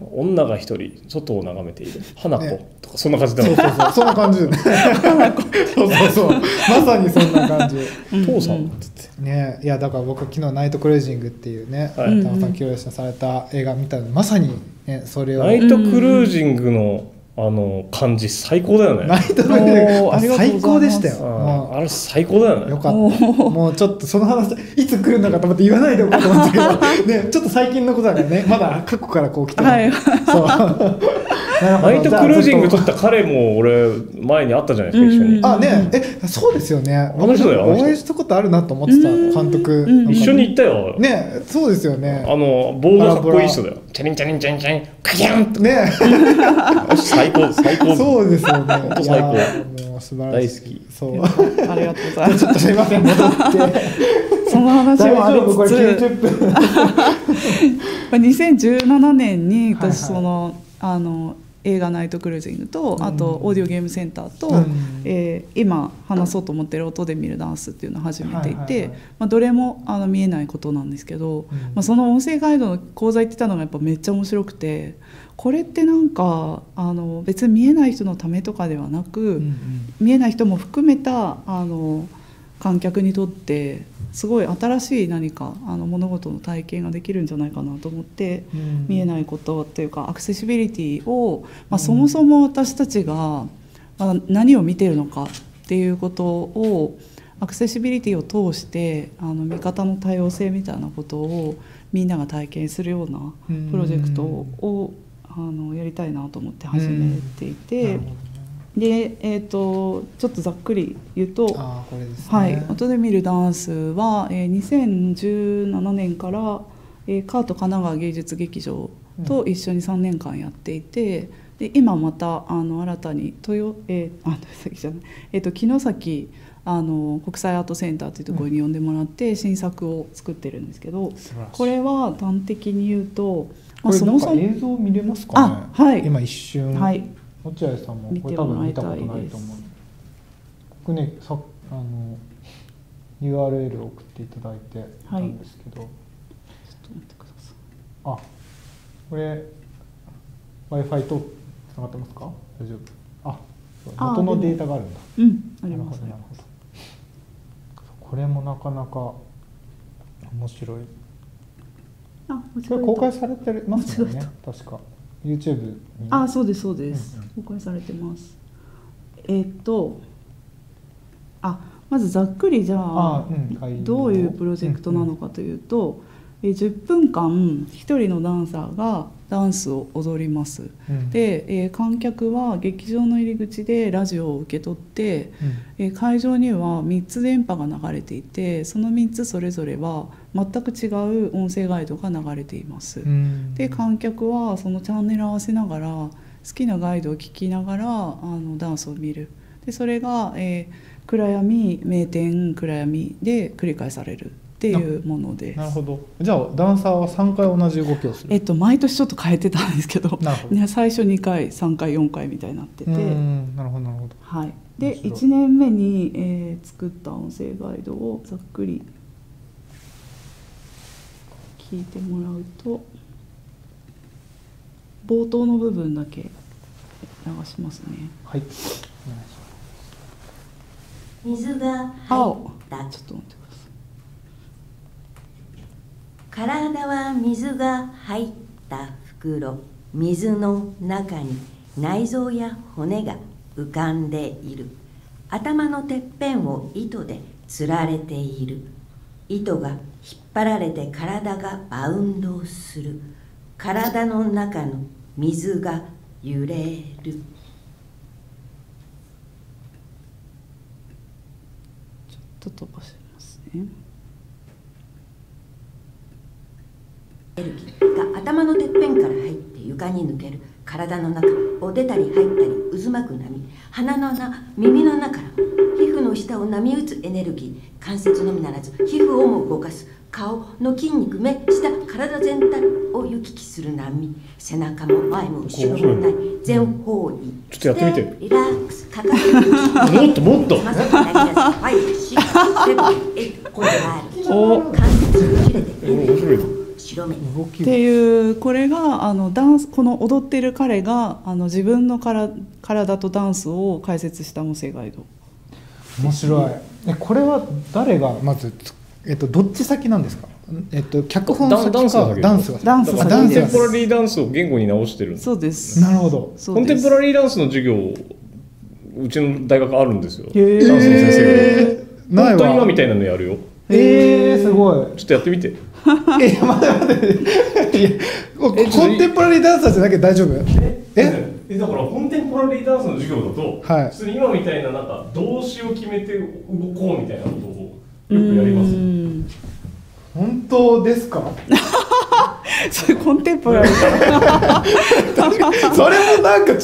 女が一人外を眺めている。花子、ね。とかそんな感じでそうそうそう。そんな感じ。そうそうそう。まさにそんな感じ。父さんって言って。ね。いやだから僕昨日「ナイトクルージング」っていうね田はい。中さん清吉さんされた映画見たのまさにねそれを。ナイトクルージングのあの感じ最高だよね。ナイトクルージングおーありがとうございます。最高でしたよ。あれ最高だよね。うよかった。もうちょっとその話いつ来るのかと思って言わないでおこうと思ったけど。<laughs> ねちょっと最近のことだからね。まだ過去からこう来てるはい。そうナイトクルージング撮っった彼も俺前に会ったじゃないですか一緒に、うんあねえそうですよね。あの人だよお会いしたことあるなと思ってたうん監督。一緒に行ったよ、ねそうですよね。あの棒がかっこいい人だよ。チャリンチャリンチャリンチャリン。カキャンね。最高最高。そうですよね。当最高。素晴らしい。大好き。そう。ありがとうございます。ちょっとすいません戻って。その話大もあり丈夫？これつつ90分 <laughs> 2017年にはいはい。私その、あの映画「ナイトクルージングと」あとオーディオゲームセンターと、うん。えー今話そうと思ってる音で見るダンスっていうのを始めていて、まあ、どれもあの見えないことなんですけど、うん。まあ、その音声ガイドの講座行ってたのがやっぱめっちゃ面白くてこれってなんかあの別に見えない人のためとかではなく、見えない人も含めたあの観客にとってすごい新しい何かあの物事の体験ができるんじゃないかなと思って、見えないことっていうかアクセシビリティを、まあ、そもそも私たちが、まあ、何を見てるのかっていうことをアクセシビリティを通してあの見方の多様性みたいなことをみんなが体験するようなうんプロジェクトをあのやりたいなと思って始めていて。なるほどねで、えー、とちょっとざっくり言うと、ね。はい、音で見るダンスは、えー2017年から、えーカート神奈川芸術劇場と一緒に3年間やっていて、で今またあの新たに豊、えー、あじゃない、えー、と城崎あの国際アートセンターというところに呼んでもらって新作を作ってるんですけど、素晴らしい。これは端的に言うと、まあ、これなんそもそ映像見れますかね？あはい。今一瞬。はい落合さんもこれ多分見たことないと思う僕ねさあの URL を送っていただいてたんですけど、ちょっと待ってください。あこれ w i f i とつながってますか？大丈夫？あ元のデータがあるんだ。うん、あります。なるほどこれもなかなか面白い。あ、間違えたこれ公開されてますもん間違ね確か YouTube にあ、そうですそうですうん。公開されてます。えーっと、あ、まずざっくりじゃああうんどういうプロジェクトなのかというと、え10分間1人のダンサーがダンスを踊ります。うん。で、えー観客は劇場の入り口でラジオを受け取って、うん。えー会場には3つ電波が流れていてその3つそれぞれは全く違う音声ガイドが流れています。うん。で観客はそのチャンネル合わせながら好きなガイドを聴きながらあのダンスを見る。でそれが、えー暗闇名店暗闇で繰り返されるっていうものです。なるほど。じゃあダンサーは3回同じ動きをする。えっと、毎年ちょっと変えてたんですけどなるほど。ね最初2回3回4回みたいになってて、うんなるほどなるほど。はい、で面白い。1年目に、えー作った音声ガイドをざっくり聞いてもらうと冒頭の部分だけ流しますね。はい。お願いします。水が青入った。ちょっと待ってください。体は水が入った袋水の中に内臓や骨が浮かんでいる。頭のてっぺんを糸でつられている。糸が引っ張られて体がバウンドする。体の中の水が揺れる。ちょっと飛ばしますね。エネルギーが頭のてっぺんから入って床に抜ける体の？中を出たり入ったり渦巻く波鼻の穴耳の中から皮膚の下を波打つエネルギー関節のみならず皮膚をも動かす顔の筋肉目下体全体を行き来する波背中も前も後ろもない全方位ちょっとやってみて。リラックスかかともっともっと。まさになりやすいファイブシックスセブンエイトこれがあるお関節が切れて面白い白目っていうこれがあのダンスこの踊ってる彼があの自分のから体とダンスを解説した音声ガイド。面白い。えこれは誰がまずつえっとどっち先なんですか？えっと脚本先ダンダンスがダンスが先。ダンスだか先ですらコンテンポラリーダンスを言語に直してるそうです。なるほど。コンテンポラリーダンスの授業うちの大学あるんですよ。ダンスの先生が。えー。ない本当に今わ。みたいなのやるよ。えー、すごい。ちょっとやってみて <laughs> え待って。待っていやコンテンポラリーダンサーじゃなきゃ大丈夫？え？え？だからコンテンポラリーダンスの授業だと、はい。普通に今みたいななんか動詞を決めて動こうみたいなことをよくやりますうん本当ですか？<laughs> それコンテンポラリー <laughs> それもなんか違う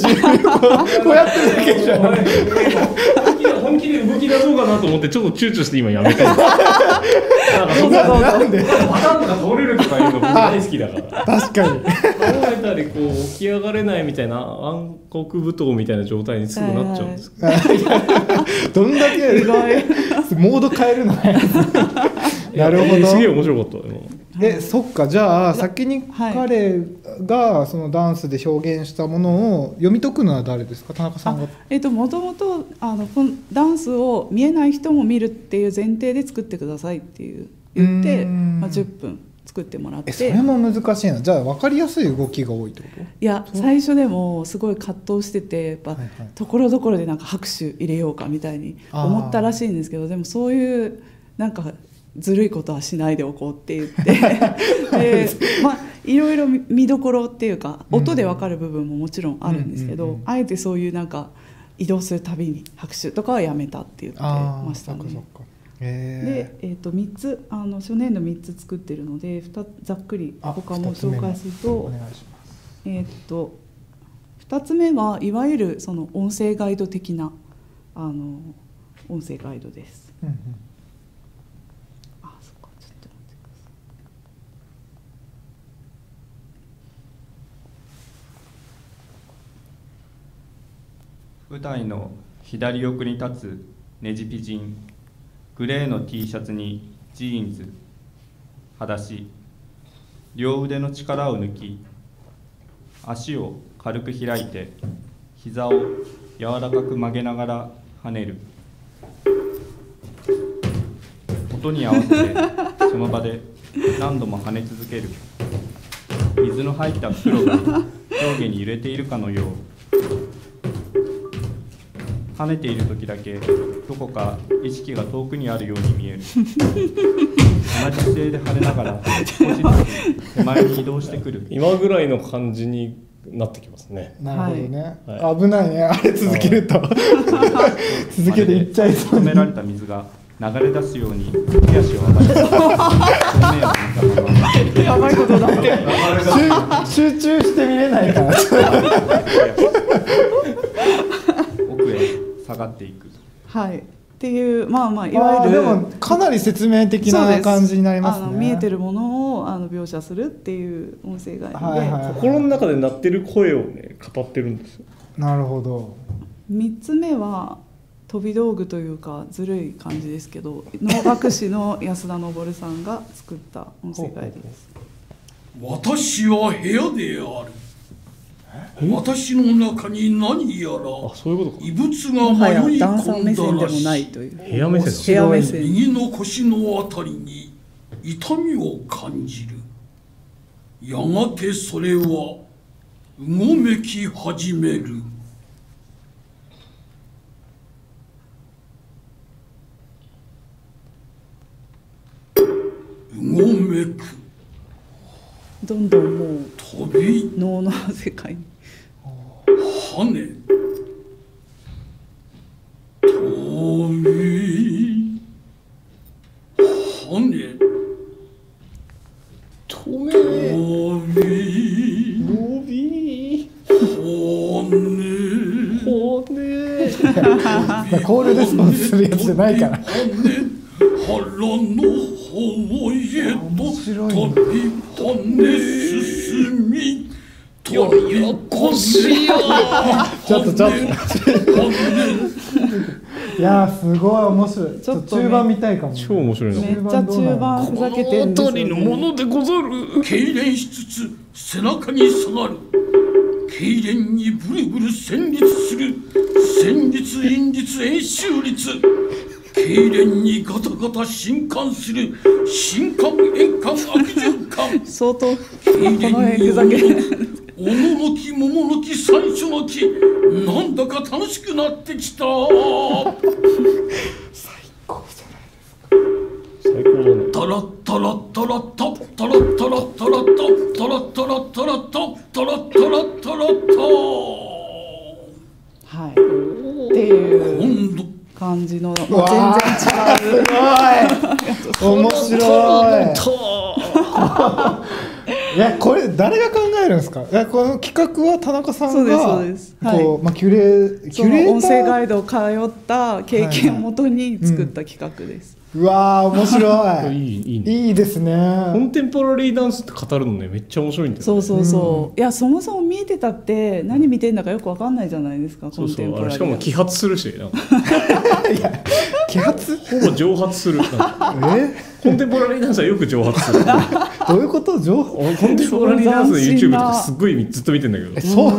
こうやってるだけじゃん。本気で本気で動き出そうかなと思ってちょっと躊躇して今やめたいなんでパターンとか通れるとかいうの僕大好きだから確かに考えたりこう起き上がれないみたいな暗黒舞踏みたいな状態にすぐなっちゃうんですけどどんだけ意外モード変えるのなるほど。すげえ面白かったえそっか。じゃあ先にはい彼がそのダンスで表現したものを読み解くのは誰ですか？田中さんが。あえっともともとあのこのダンスを見えない人も見るっていう前提で作ってくださいっていう言って、まあ、10分作ってもらって。えそれも難しいな。じゃあ分かりやすい動きが多いってこと？いや最初でもすごい葛藤しててやっぱはいはい。ところどころでなんか拍手入れようかみたいに思ったらしいんですけどでもそういうなんかずるいことはしないでおこうって言って。<laughs> でまあいろいろ見見どころっていうかうん。音で分かる部分ももちろんあるんですけど、あえてそういうなんか移動するたびに拍手とかはやめたって言ってましたね。そっかそっか。へで、えー、と3つあの初年度3つ作ってるので2ざっくりあ他も紹介するとえーっと2つ目はいわゆるその音声ガイド的なあの音声ガイドです。うんうんあそっかちょっと待ってくださ舞台の左奥に立つネジピジングレーの T シャツにジーンズ裸足両腕の力を抜き足を軽く開いて膝を柔らかく曲げながら跳ねる。音に合わせてその場で何度も跳ね続ける。水の入った袋が上下に揺れているかのよう。跳ねている時だけどこか意識が遠くにあるように見える。<laughs> 同じ姿勢で跳ねながら少しずつ手前に移動してくる。今ぐらいの感じになってきますね。なるほどね、はい。危ないね。あれ続けると。<laughs> 続けていっちゃいそう。められた水が流れ出すように手足を上がり正面を向いたまま <laughs> やばいことになって。る集集中して見れないから下がっていくはい。っていうまあまあいわゆるでもかなり説明的な感じになりますね。あの見えてるものをあの描写するっていう音声ガイドで、はいはい心の中で鳴ってる声をね語ってるんですよ。なるほど。3つ目は飛び道具というかずるい感じですけど能楽師の安田昇さんが作った音声ガイドです。<laughs> 私は部屋である私の中に何やらあそういうことか。異物もはやが迷い込んだらしい。ないという。部屋目線部屋目線。右の腰のあたりに痛みを感じる。やがてそれはうごめき始める。うごめく。どんどんもう能の世界に。跳ね飛び跳ね止め飛び。ロビー跳ね骨コールレスポンスするやつじゃないから。跳ね腹の方へと白い飛び跳ね進み飛び越しよちょっとちょっと。いやーすごい面白い。ちょっとね中盤見たいかも。超面白いな。めっちゃ中盤ふざけてんですよ、ね、でござる痙攣しつつ背中に下がる。痙攣にブルブル旋律する。旋律韻律演習律痙攣にガタガタ震撼する震撼円環悪循環。相当こ痙攣におののき桃のき山椒のきなんだか楽しくなってきた。最高だねタラッタラッタラッタタラッタラッタラッタタラッタラッタラッタタラッタラッタラッタ。はい。っていう。今度感じの全然違う。すごい。<laughs> 面白い。いやこれ誰が考えるんですか？いやこの企画は田中さんがそうですそうです。こうまあキュレキそュレーター。の音声ガイドを通った経験をもとに作った企画です、うわー面白い。<laughs> いいいいね。いいですコねンテンポラリーダンスって語るのねめっちゃ面白いんだよね。そうそうそう、いやそもそも見えてたって何見てんだかよくわかんないじゃないですかコンそう。そうテンポラリーあれしかも揮発するし <laughs> なんか揮発？ほぼ蒸発する。え？コンテンポラリーダンスはよく蒸発する。どういうこと？情報俺コンテンポラリーダンスの斬 YouTube とかすっごいずっと見てんだけど。えそう？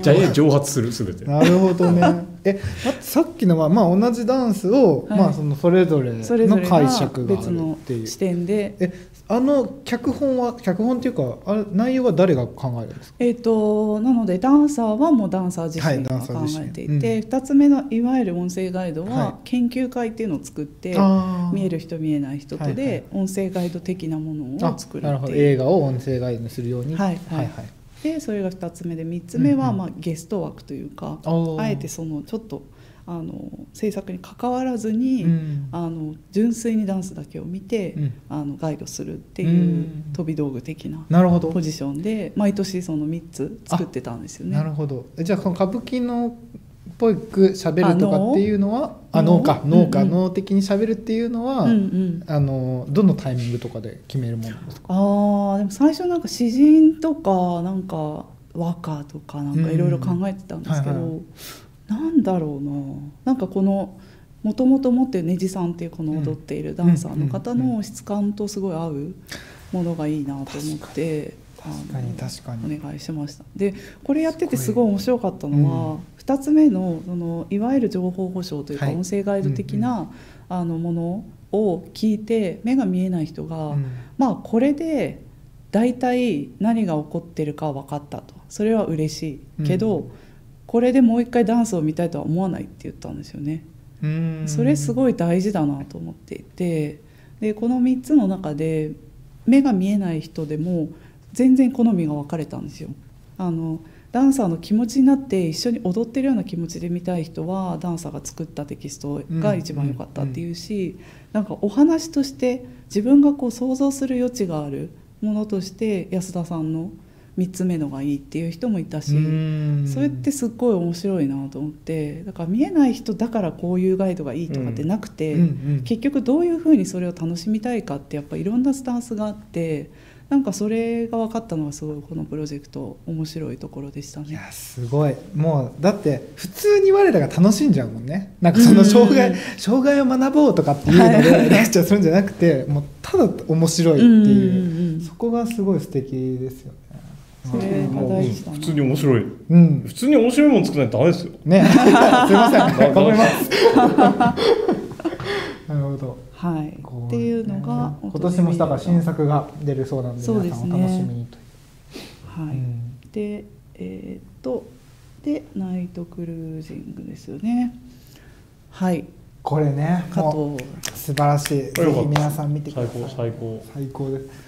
じゃあ蒸発するすべて。なるほどね。えあさっきのは、まあ、同じダンスを、はい。まあ、そのそれぞれの解釈があ別のるっていう。視点で。えあの脚本は脚本っていうかあれ内容は誰が考えるんですか？えー、となのでダンサーはもうダンサー自はい身が考えていて、2つ目のいわゆる音声ガイドはい。は研究会っていうのを作って、あー。見える人見えない人とはいはい。で音声ガイド的なものをあ作るなるほど。っていう映画を音声ガイドにするように。はいはい。はいでそれが2つ目で3つ目は、うんうんまあ、ゲスト枠というかおー。あえてそのちょっとあの制作に関わらずに、うん。あの純粋にダンスだけを見て、うん。あのガイドするっていううん。飛び道具的なポジションで毎年その3つ作ってたんですよね。な。るほど。えじゃあこの歌舞伎のっぽく喋るとかっていうのはあ脳か。脳か。脳的に喋るっていうのは、うんうん。あのどのタイミングとかで決めるものですか？あーでも最初なんか詩人とかなんか和歌とかなんかいろいろ考えてたんですけど、うんはいはいなんだろうな。なんかこのもともと持ってるねじさんっていうこの踊っているダンサーの方うんうん。の質感とすごい合うものがいいなと思って確かに確かに。お願いしました。でこれやっててすごい面白かったのは、2つ目のそのいわゆる情報保障というかはい。音声ガイド的な、あのものを聞いて目が見えない人が、うん。まあこれで大体何が起こってるか分かったと。それは嬉しいけど、うんこれでもう一回ダンスを見たいとは思わないって言ったんですよね。うんそれすごい大事だなと思っていてでこの3つの中で目が見えない人でも全然好みが分かれたんですよ。あのダンサーの気持ちになって一緒に踊ってるような気持ちで見たい人はダンサーが作ったテキストが一番良かったっていうし、なんかお話として自分がこう想像する余地があるものとして安田さんの3つ目のがいいっていう人もいたし。うん。それってすっごい面白いなと思ってだから見えない人だからこういうガイドがいいとかってなくて、うんうん。結局どういうふうにそれを楽しみたいかってやっぱいろんなスタンスがあってなんかそれが分かったのはすごいこのプロジェクト面白いところでしたね。いやすごい。もうだって普通に我らが楽しんじゃうもんね。なんかその障害、うん。障害を学ぼうとかっていうのでレクチャーするんじゃなくてもうただ面白いっていう,、そこがすごい素敵ですよねそれが大事普通に面白い。うん。普通に面白いもの作らないとダメですよ。ね。<laughs> すいません。頑張ります。<laughs> なるほど。はい、こうっていうのが今年もだから新作が出るそうなのでそうですね。皆さんお楽しみにという。はい。うん。でえーっとでナイトクルージングですよね。はい。これね加もう藤素晴らしい。ぜひ皆さん見てください。最高最高。最高です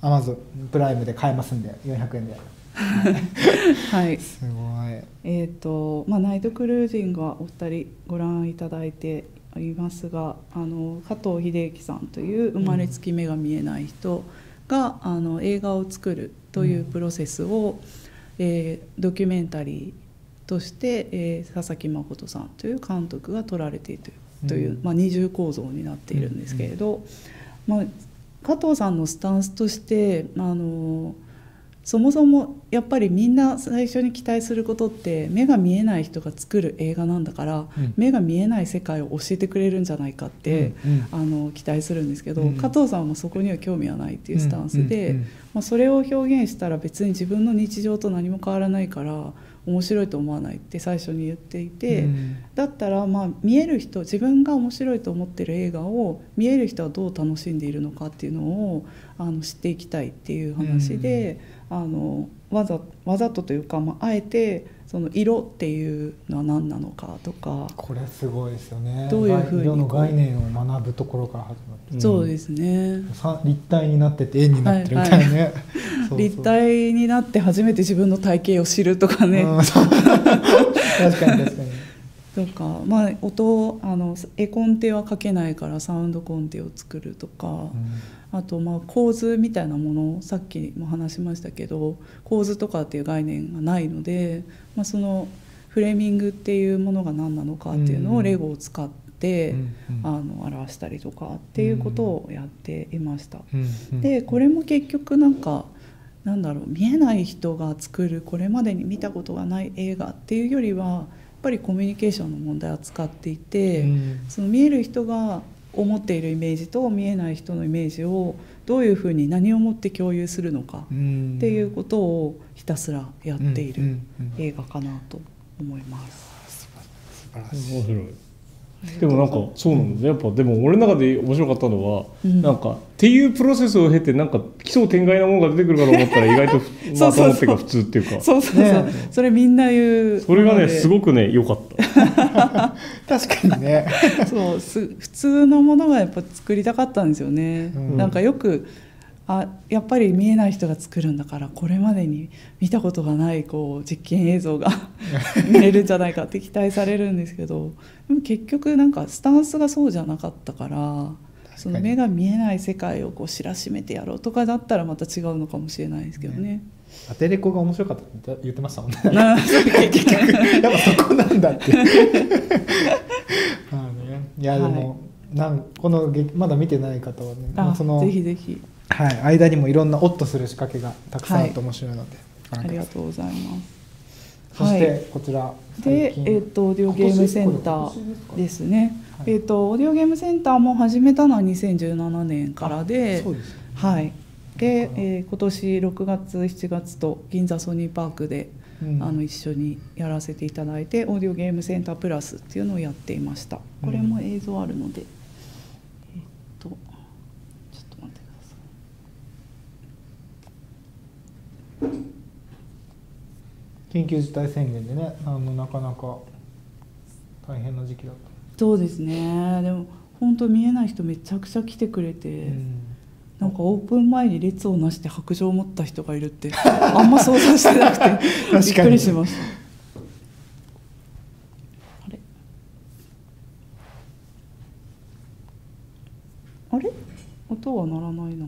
アマゾンプライムで買えますんで400円で。<laughs> はい。すごい。えーとまあ、ナイトクルージングはお二人ご覧いただいておりますがあの加藤秀樹さんという生まれつき目が見えない人が、あの映画を作るというプロセスを、えードキュメンタリーとして、えー佐々木誠さんという監督が撮られているという、うん。まあ、二重構造になっているんですけれど、まあ、加藤さんのスタンスとしてあのそもそもやっぱりみんな最初に期待することって目が見えない人が作る映画なんだから、うん。目が見えない世界を教えてくれるんじゃないかって、うんあの期待するんですけど、うん。加藤さんはそこには興味はないっていうスタンスで、うんうんうん。まあ、それを表現したら別に自分の日常と何も変わらないから面白いと思わないって最初に言っていて。うんだったらまあ見える人自分が面白いと思ってる映画を見える人はどう楽しんでいるのかっていうのをあの知っていきたいっていう話で、あのわざわざとというか、まあ、あえてその色っていうのは何なのかとか、これすごいですよね。どういうふうに色の概念を学ぶところから始まってうんそうですね。さ立体になってて円になってるみたいなね、<laughs> 立体になって初めて自分の体型を知るとかね、う確かに確かに。とか、まあ、音をあの絵コンテは書けないからサウンドコンテを作るとか。あとまあ構図みたいなものさっきも話しましたけど構図とかっていう概念がないので、まあ、そのフレーミングっていうものが何なのかっていうのうんをレゴを使って、あの表したりとかっていうことをやっていました。でこれも結局なんかなんだろう見えない人が作るこれまでに見たことがない映画っていうよりはやっぱりコミュニケーションの問題を扱っていて。うんその見える人が思っているイメージと見えない人のイメージをどういうふうに何をもって共有するのかうん。っていうことをひたすらやっている映画かなと思います。素晴らしい。面白いでもなんかそうなんですねやっぱでも俺の中で面白かったのは、うん。なんかっていうプロセスを経てなんか奇想天外なものが出てくるかと思ったら意外とふ <laughs> そうそうそうまともっていうか普通っていうか。そうそうそう、ね。それみんな言うそれがねすごくね良かった。<laughs> 確かにね。そうす普通のものがやっぱ作りたかったんですよね、うん。なんかよくあやっぱり見えない人が作るんだからこれまでに見たことがないこう実験映像が <laughs> 見れるんじゃないかって期待されるんですけどでも結局なんかスタンスがそうじゃなかったからその目が見えない世界をこう知らしめてやろうとかだったらまた違うのかもしれないですけどね。アテレコが面白かったって言ってましたもんね。な結局やっぱそこなんだって。<laughs> まあね。いやでも、なんこの劇まだ見てない方はねまああそのぜひぜひはい、間にもいろんなオッとする仕掛けがたくさんあって面白いので、ごあ覧くださいりがとうございます。そしてこちら、で、最近。えっとオーディオゲームセンターですね。はいえっとオーディオゲームセンターも始めたのは2017年からでそう、ですね。はい。で、えー今年6月7月と銀座ソニーパークで、うん。あの一緒にやらせていただいて、オーディオゲームセンタープラスっていうのをやっていました。これも映像あるので、えっとちょっと待ってください。緊急事態宣言でねあのなかなか大変な時期だった、そうですね。でも本当見えない人めちゃくちゃ来てくれて、うん。なんかオープン前に列をなして白状を持った人がいるってあんま想像してなくて <laughs> びっくりしました。あれ？あれ？音は鳴らないな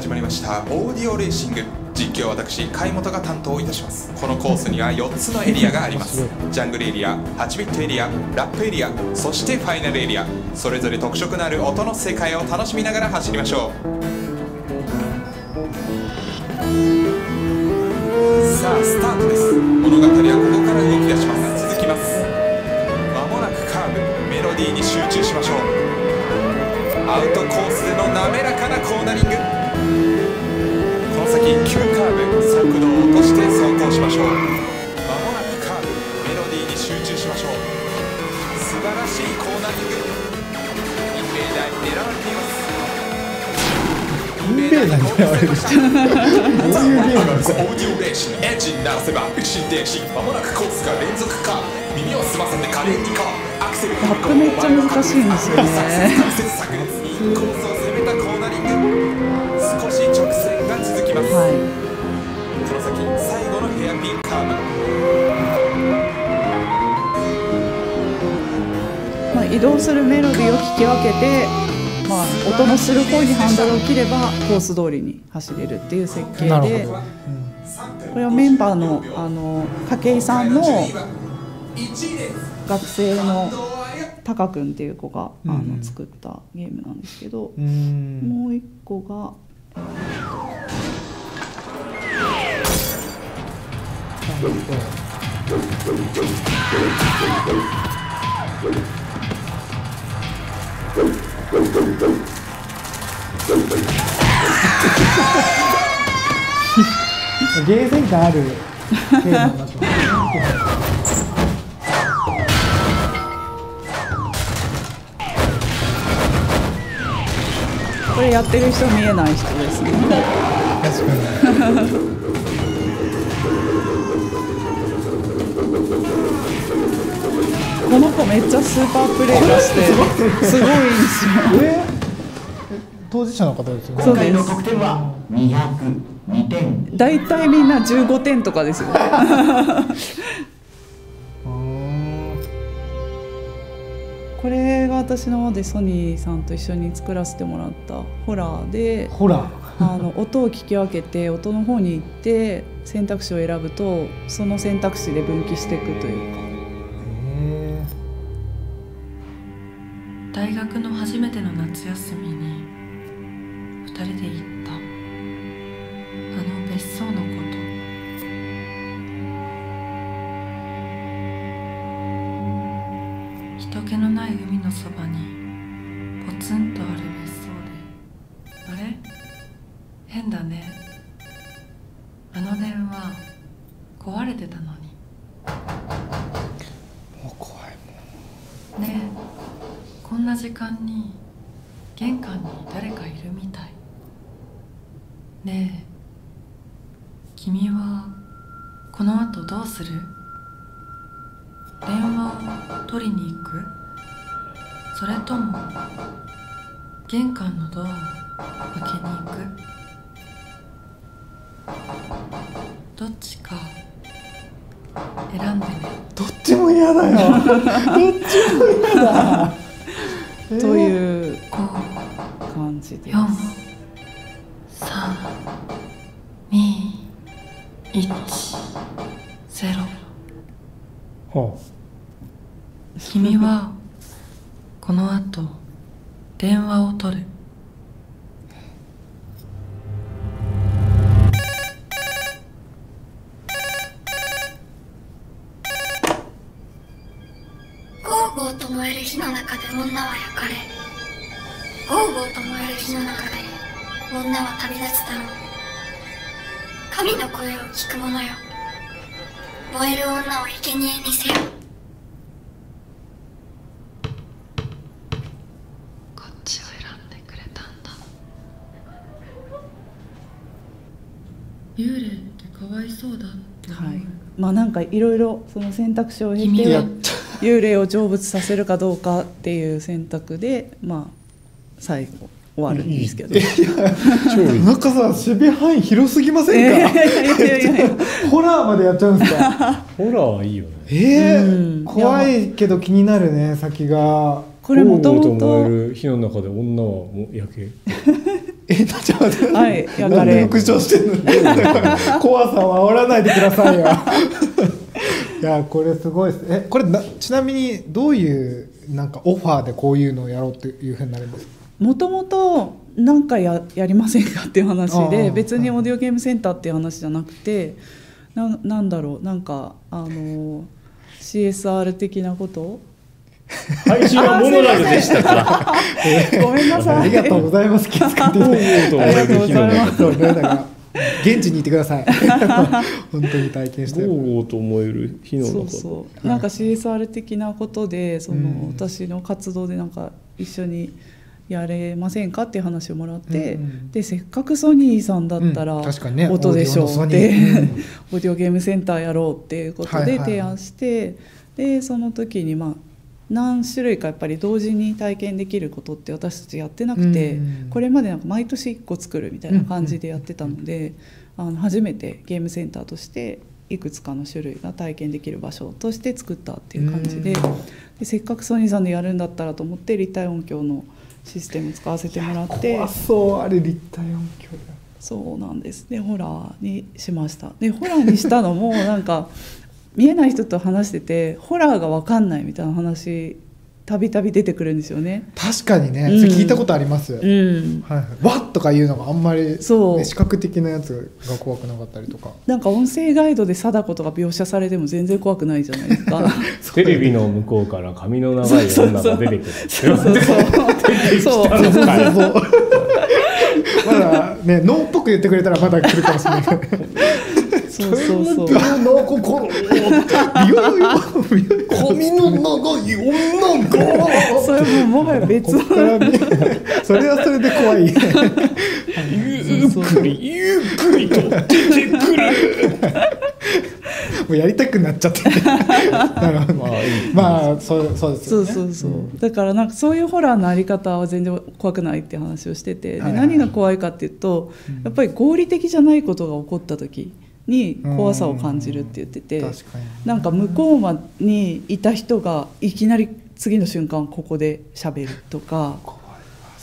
始まりました。オーディオレーシング。実況は私貝本が担当いたします。このコースには4つのエリアがあります。ジャングルエリア8ビットエリアラップエリアそしてファイナルエリア。それぞれ特色のある音の世界を楽しみながら走りましょう。さあスタートです。物語はここから動き出します。続きます。まもなくカーブ。メロディーに集中しましょう。アウトコースでの滑らかなコーナリング。先急カーブ速度を落として走行しましょう。まもなくカーブメロディーに集中しましょう。素晴らしいコーナリングインベーダーに狙われています。インベーダーに狙われるどういうゲームなんですかオーディオレーシングエンジン鳴らせばまもなくコースが連続カーブ耳を澄ませて華麗にカーブ。アクセルラップめっちゃ難しいんですよね。コースを攻めたコーナリング少し直線が続きます、はい。この先最後のヘアピンカーブまあ、移動するメロディーを聞き分けて、まあ、音のする方にハンドルを切ればコース通りに走れるっていう設計でこれはメンバーのあの筧さんの学生のタカ君っていう子があうん。の作ったゲームなんですけど、もう一個がゲーセン感ある。テーマになってますねこれやってる人見えない人ですね <laughs> この子めっちゃスーパープレイがしてすごいんですよ。え当事者の方ですよね。そうです。得点は202点。大体みんな15点とかですよ。<laughs> これが私の方でソニーさんと一緒に作らせてもらったホラーでほらあの音を聞き分けて音の方に行って選択肢を選ぶとその選択肢で分岐していくというか。大学の初めての夏休みに二人で行った。あの別荘のこと。人気のない海のそばにポツンと変だね。あの電話壊れてたのに。えもう怖いねえこんな時間に玄関に誰かいるみたい。ねえ君はこの後どうする？電話を取りに行く？それとも玄関のドアを開けに行く？どっちか選んでね。どっちも嫌だよ。<laughs> どっちも嫌だ。<laughs> という5感じです。4 3 2 1 0ほ君はこの後電話を取る燃える火の中で女は焼かれゴーゴーと燃える火の中で女は旅立つだろう。神の声を聞く者よ。燃える女を生贄にせよ。こっちを選んでくれたんだ。幽霊ってかわいそうだって思う、はいまあなんかいろいろその選択肢を経て幽霊を成仏させるかどうかっていう選択でまあ最後終わるんですけど。なんかさ守備範囲広すぎませんか、いやいやいやいや。いやホラーまでやっちゃうんですか？<laughs> ホラーはいいよね。えーうん。怖いけど気になるね先が。これもともと火の中で女はもう焼け <laughs> えちょっと待って。はいなんでれ復唱してんの？<laughs> 怖さを煽らないでくださいよ。<laughs> いやこれすごいです。えこれなちなみにどういうなんかオファーでこういうのをやろうっていうふうになるんですか？もともと何かややりませんかっていう話あであ別にオーディオゲームセンターっていう話じゃなくてななんだろうなんかあの CSR 的なこと配信はモノラルでしたからごめんなさい。ありがとうございます。気遣っていただいてゴーゴーとうねだから現地にいてください。本当に体験してゴーと燃える火の中そうそう。なんか CSR 的なことでその、うん。私の活動でなんか一緒にやれませんかっていう話をもらって、うんうん。でせっかくソニーさんだったらうん。確かにね音でしょうって、ーオー。<laughs> ディオゲームセンターやろうっていうことはいはいはい。で提案して、でその時にまあ何種類かやっぱり同時に体験できることって私たちやってなくて、うん。これまでなんか毎年1個作るみたいな感じでやってたので、あの初めてゲームセンターとしていくつかの種類が体験できる場所として作ったっていう感じで,、でせっかくソニーさんでやるんだったらと思って立体音響のシステム使わせてもらって。怖そうあれ立体音響だ。そうなんです。でホラーにしました。でホラーにしたのもなんか見えない人と話しててホラーが分かんないみたいな話たびたび出てくるんですよね。確かにね、うん。それ聞いたことあります、はいうん、はい、わっとかいうのがあんまり、そう。ね視覚的なやつが怖くなかったりとか。なんか音声ガイドで貞子とか描写されても全然怖くないじゃないですか。<laughs> テレビの向こうから髪の長い女が出てくるそうそうそう。そうそうそうそう。まだね脳っぽく言ってくれたらまだ来るかもしれない。けどそうそうそう。の心ビヨヨヨ髪の長い女がそれももはや別のそれはそれで怖いゆっくりゆっくりと出てくるもうやりたくなっちゃってなるほどまあまあそうそうですそうよねそうそう、だからなんかそういうホラーのあり方は全然怖くないって話をしてて、何が怖いかっていうと、やっぱり合理的じゃないことが起こった時に怖さを感じるって言ってて、なんか向こうまにいた人がいきなり次の瞬間ここで喋るとか。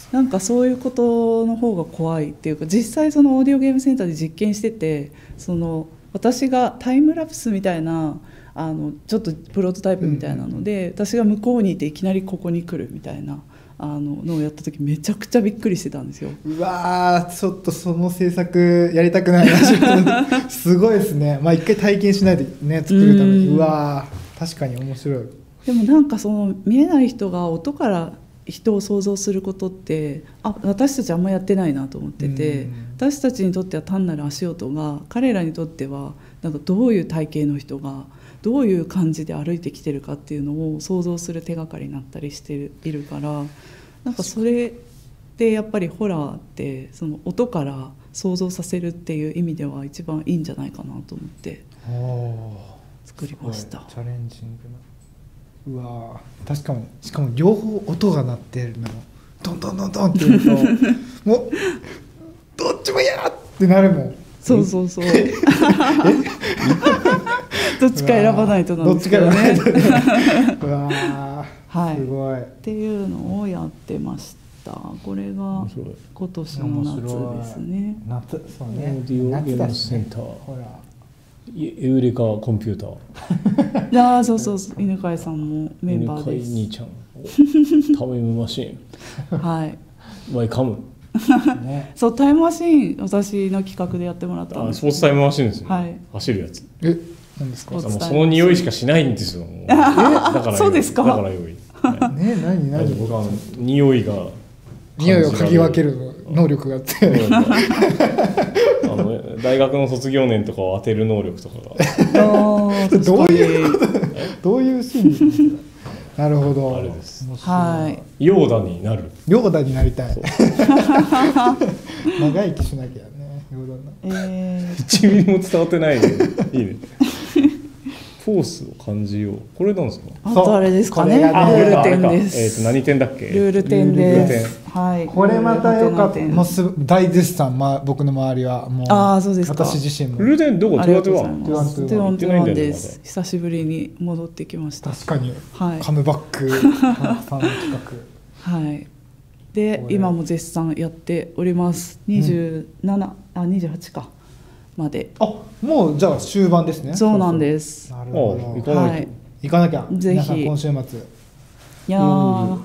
なんかそういうことの方が怖いっていうか実際そのオーディオゲームセンターで実験しててその私がタイムラプスみたいなあのちょっとプロトタイプみたいなので、私が向こうにいていきなりここに来るみたいなあののをやった時めちゃくちゃびっくりしてたんですよ。うわーちょっとその制作やりたくないなすごいですね。<laughs> まあ一回体験しないとね作るために。うわー確かに面白い。でもなんかその見えない人が音から人を想像することってあ私たちあんまやってないなと思ってて、うん。私たちにとっては単なる足音が彼らにとってはなんかどういう体型の人がどういう感じで歩いてきてるかっていうのを想像する手がかりになったりしているからなんかそれでやっぱりホラーってその音から想像させるっていう意味では一番いいんじゃないかなと思って作りました。チャレンジングなうわ確かにしかも両方音が鳴ってるのドンドンドンドンって言うともうどっちも嫌ってなるもんそうそうそう。<laughs> どっちか選ばないとなんですけどね。はい。ーすごい。っていうのをやってました。これが今年の夏ですね。夏そうオね。夏だしね。センターほら。エウレカコンピューター。<laughs> ああそうそう。そう犬飼さんもメンバー犬飼兄でちゃん。<laughs> タイムマシーン。す。はい。ワイカムね <laughs> そうタイムマシーン私の企画でやってもらったんですあスポーツタイムマシーンですよ、はい。走るやつ。え何ですか？スポーツもうその匂いしかしないんですよ。も <laughs> うだからそうですか？だから良い。ね何何？僕は匂いが匂いを嗅ぎ分ける能力があって。あの大学の卒業年とかを当てる能力とかが。<laughs> どういうどういう心理？なるほど。あれです。はい。ヨーダになるヨーダになりたい。<laughs> 長生きしなきゃね。ヨーダなえー。1ミリも伝わってないね。いいねフォースを感じよう。これなんですか？あとあれですかね。ルール点です。えっ、と何点だっけ？ルール点ルール点ですはい。これまたよかった。もうす大絶賛、まあ、僕の周りはもうあーそうですか。私自身も。ルール点どこ？あトゥアトゥワンりがとうございます。トゥアントゥワントゥアントゥワン行ってないんだよねです。久しぶりに戻ってきました。確かにはい。カムバック <laughs> さんの企はい。で今も絶賛やっております。二十七あ二十八かまで。画あもうじゃあ終盤ですね。そうなんです。なるあほど。行かないと、はい。行かなきゃ。ぜひ。今週末。いやー。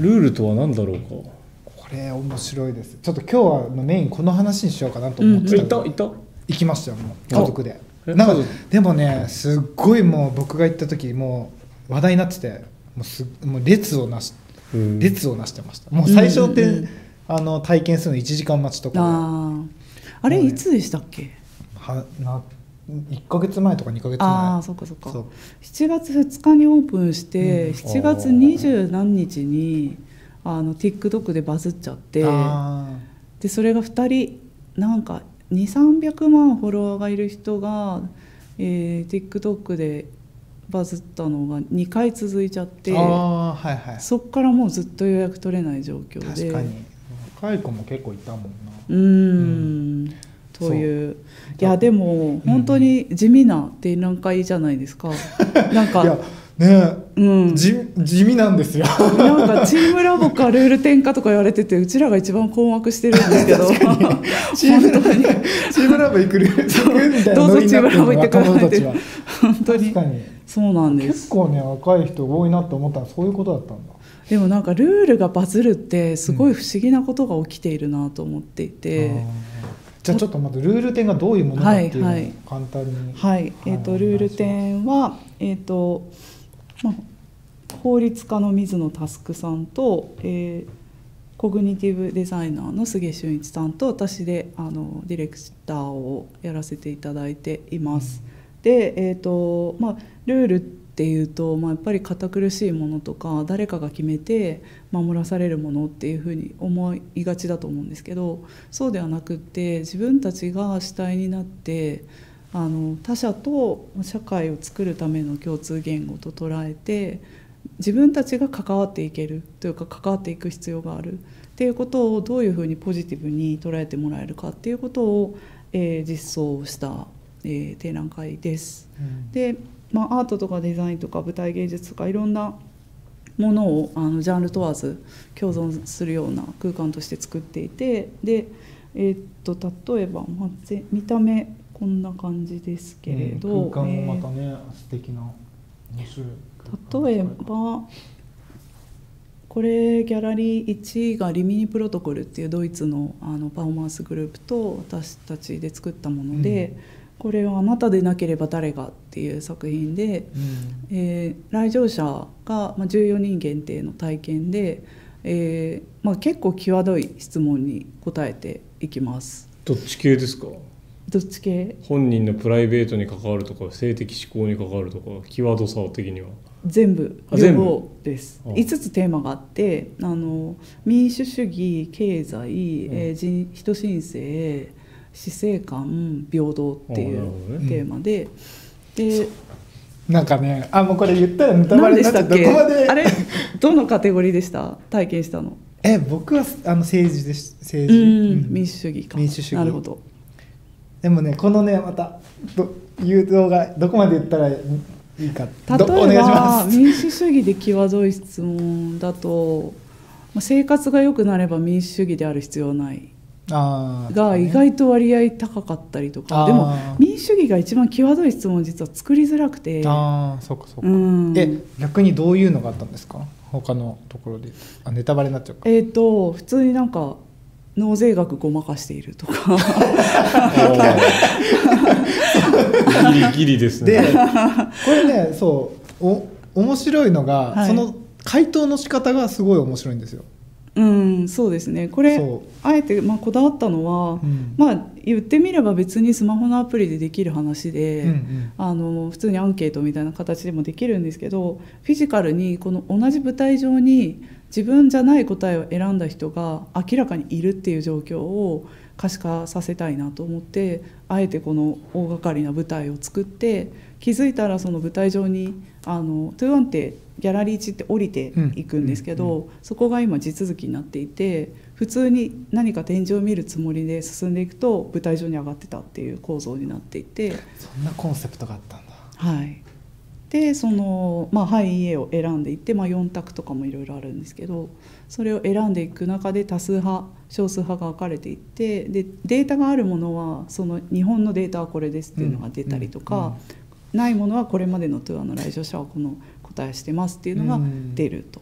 ルール。とは何だろうか？これ面白いです。ちょっと今日はメインこの話にしようかなと思ってえたけど行った？行った？行きましたよもう。家族で。えなんかでもねすっごいもう僕が行った時もう話題になっててもうすもう列をなしうん。列をなしてました。もう最初って、うんうんうん。あの体験するの1時間待ちとかであれいつでしたっけ？はな1か月前とか2か月前。ああそっかそっか。そう。7月2日にオープンして、うん。7月20何日にあの TikTok でバズっちゃって。あでそれが2人なんか2300万フォロワーがいる人が、えー TikTok でバズったのが2回続いちゃって。はいはい。そっからもうずっと予約取れない状況で。確かに若い子も結構いたもんな。うーん。という。そう。いやでも本当に地味な展覧会じゃないですか、なんいやかね。うん。地地味なんですよ。なんかチームラボかルール転化とか言われててうちらが一番困惑してるんですけど。チームラボチームラボ行く行くみたいなどうぞチームラボ行ってください若者たちは。本当に。そうなんです。結構ね若い人多いなって思ったらそういうことだったんだでもなんかルールがバズるってすごい不思議なことが起きているなと思っていて、あーじゃあちょっとまずルール点がどういうものかっていうのをはい。はい簡単にはい、えー、とルール点は、えーとまあ、法律家の水野佑さんと、えーコグニティブデザイナーの菅俊一さんと私であのディレクターをやらせていただいています。で、えーとまあ、ルールっていうと、まあ、やっぱり堅苦しいものとか誰かが決めて守らされるものっていうふうに思いがちだと思うんですけどそうではなくって自分たちが主体になってあの他者と社会を作るための共通言語と捉えて自分たちが関わっていけるというか関わっていく必要があるっていうことをどういうふうにポジティブに捉えてもらえるかっていうことを、えー実装した、えー展覧会です。で、まあ、アートとかデザインとか舞台芸術とかいろんなものをあのジャンル問わず共存するような空間として作っていてで、えーっと例えば、まあ、ぜ見た目こんな感じですけれど、うん空間もまたえね、素敵な面白いー例えばこれギャラリー1がリミニプロトコルっていうドイツのあのパフォーマンスグループと私たちで作ったもので、これは「あなたでなければ誰が」っていう作品で、えー来場者が、まあ、14人限定の体験で、えーまあ、結構際どい質問に答えていきます。どっち系ですか？どっち系？本人のプライベートに関わるとか性的思考に関わるとか際どさ的には。全部両方です。あ。5つテーマがあってあの民主主義経済、えー人人申請死生観平等っていうテーマで、でなんかねあもうこれ言ったらネタバレになっどこまで？あれ？どのカテゴリーでした？体験したの。え僕はあの政治です。政治、うんうん。民主主義か。民主主義。なるほど。でもねこのねまたど誘導がどこまで言ったらいいか例えばす。民主主義で際どい質問だとまあ生活が良くなれば民主主義である必要はないが意外と割合高かったりとか、あー。でも民主主義が一番際どい質問を実は作りづらくて。ああそっかそっか、うん。え逆にどういうのがあったんですか？他のところで。あネタバレになっちゃうか。えっ、と普通になんか納税額ごまかしているとか。ギリギリですね。でこれねそうお面白いのが、はい。その回答の仕方がすごい面白いんですよ。うんそうですね。これそあえてまあこだわったのは、うん。まあ言ってみれば別にスマホのアプリでできる話で、うんうん。あの普通にアンケートみたいな形でもできるんですけどフィジカルにこの同じ舞台上に自分じゃない答えを選んだ人が明らかにいるっていう状況を可視化させたいなと思ってあえてこの大掛かりな舞台を作って気づいたらその舞台上にあの21ってギャラリー1って降りていくんですけど、そこが今地続きになっていて普通に何か展示を見るつもりで進んでいくと舞台上に上がってたっていう構造になっていて。そんなコンセプトがあったんだ。はい、でそのまあ「はい」「いいえ」を選んでいって、まあ、4択とかもいろいろあるんですけどそれを選んでいく中で多数派少数派が分かれていってでデータがあるものはその日本のデータはこれですっていうのが出たりとか、ないものはこれまでのトゥアの来場者はこの答えしてますっていうのが出ると。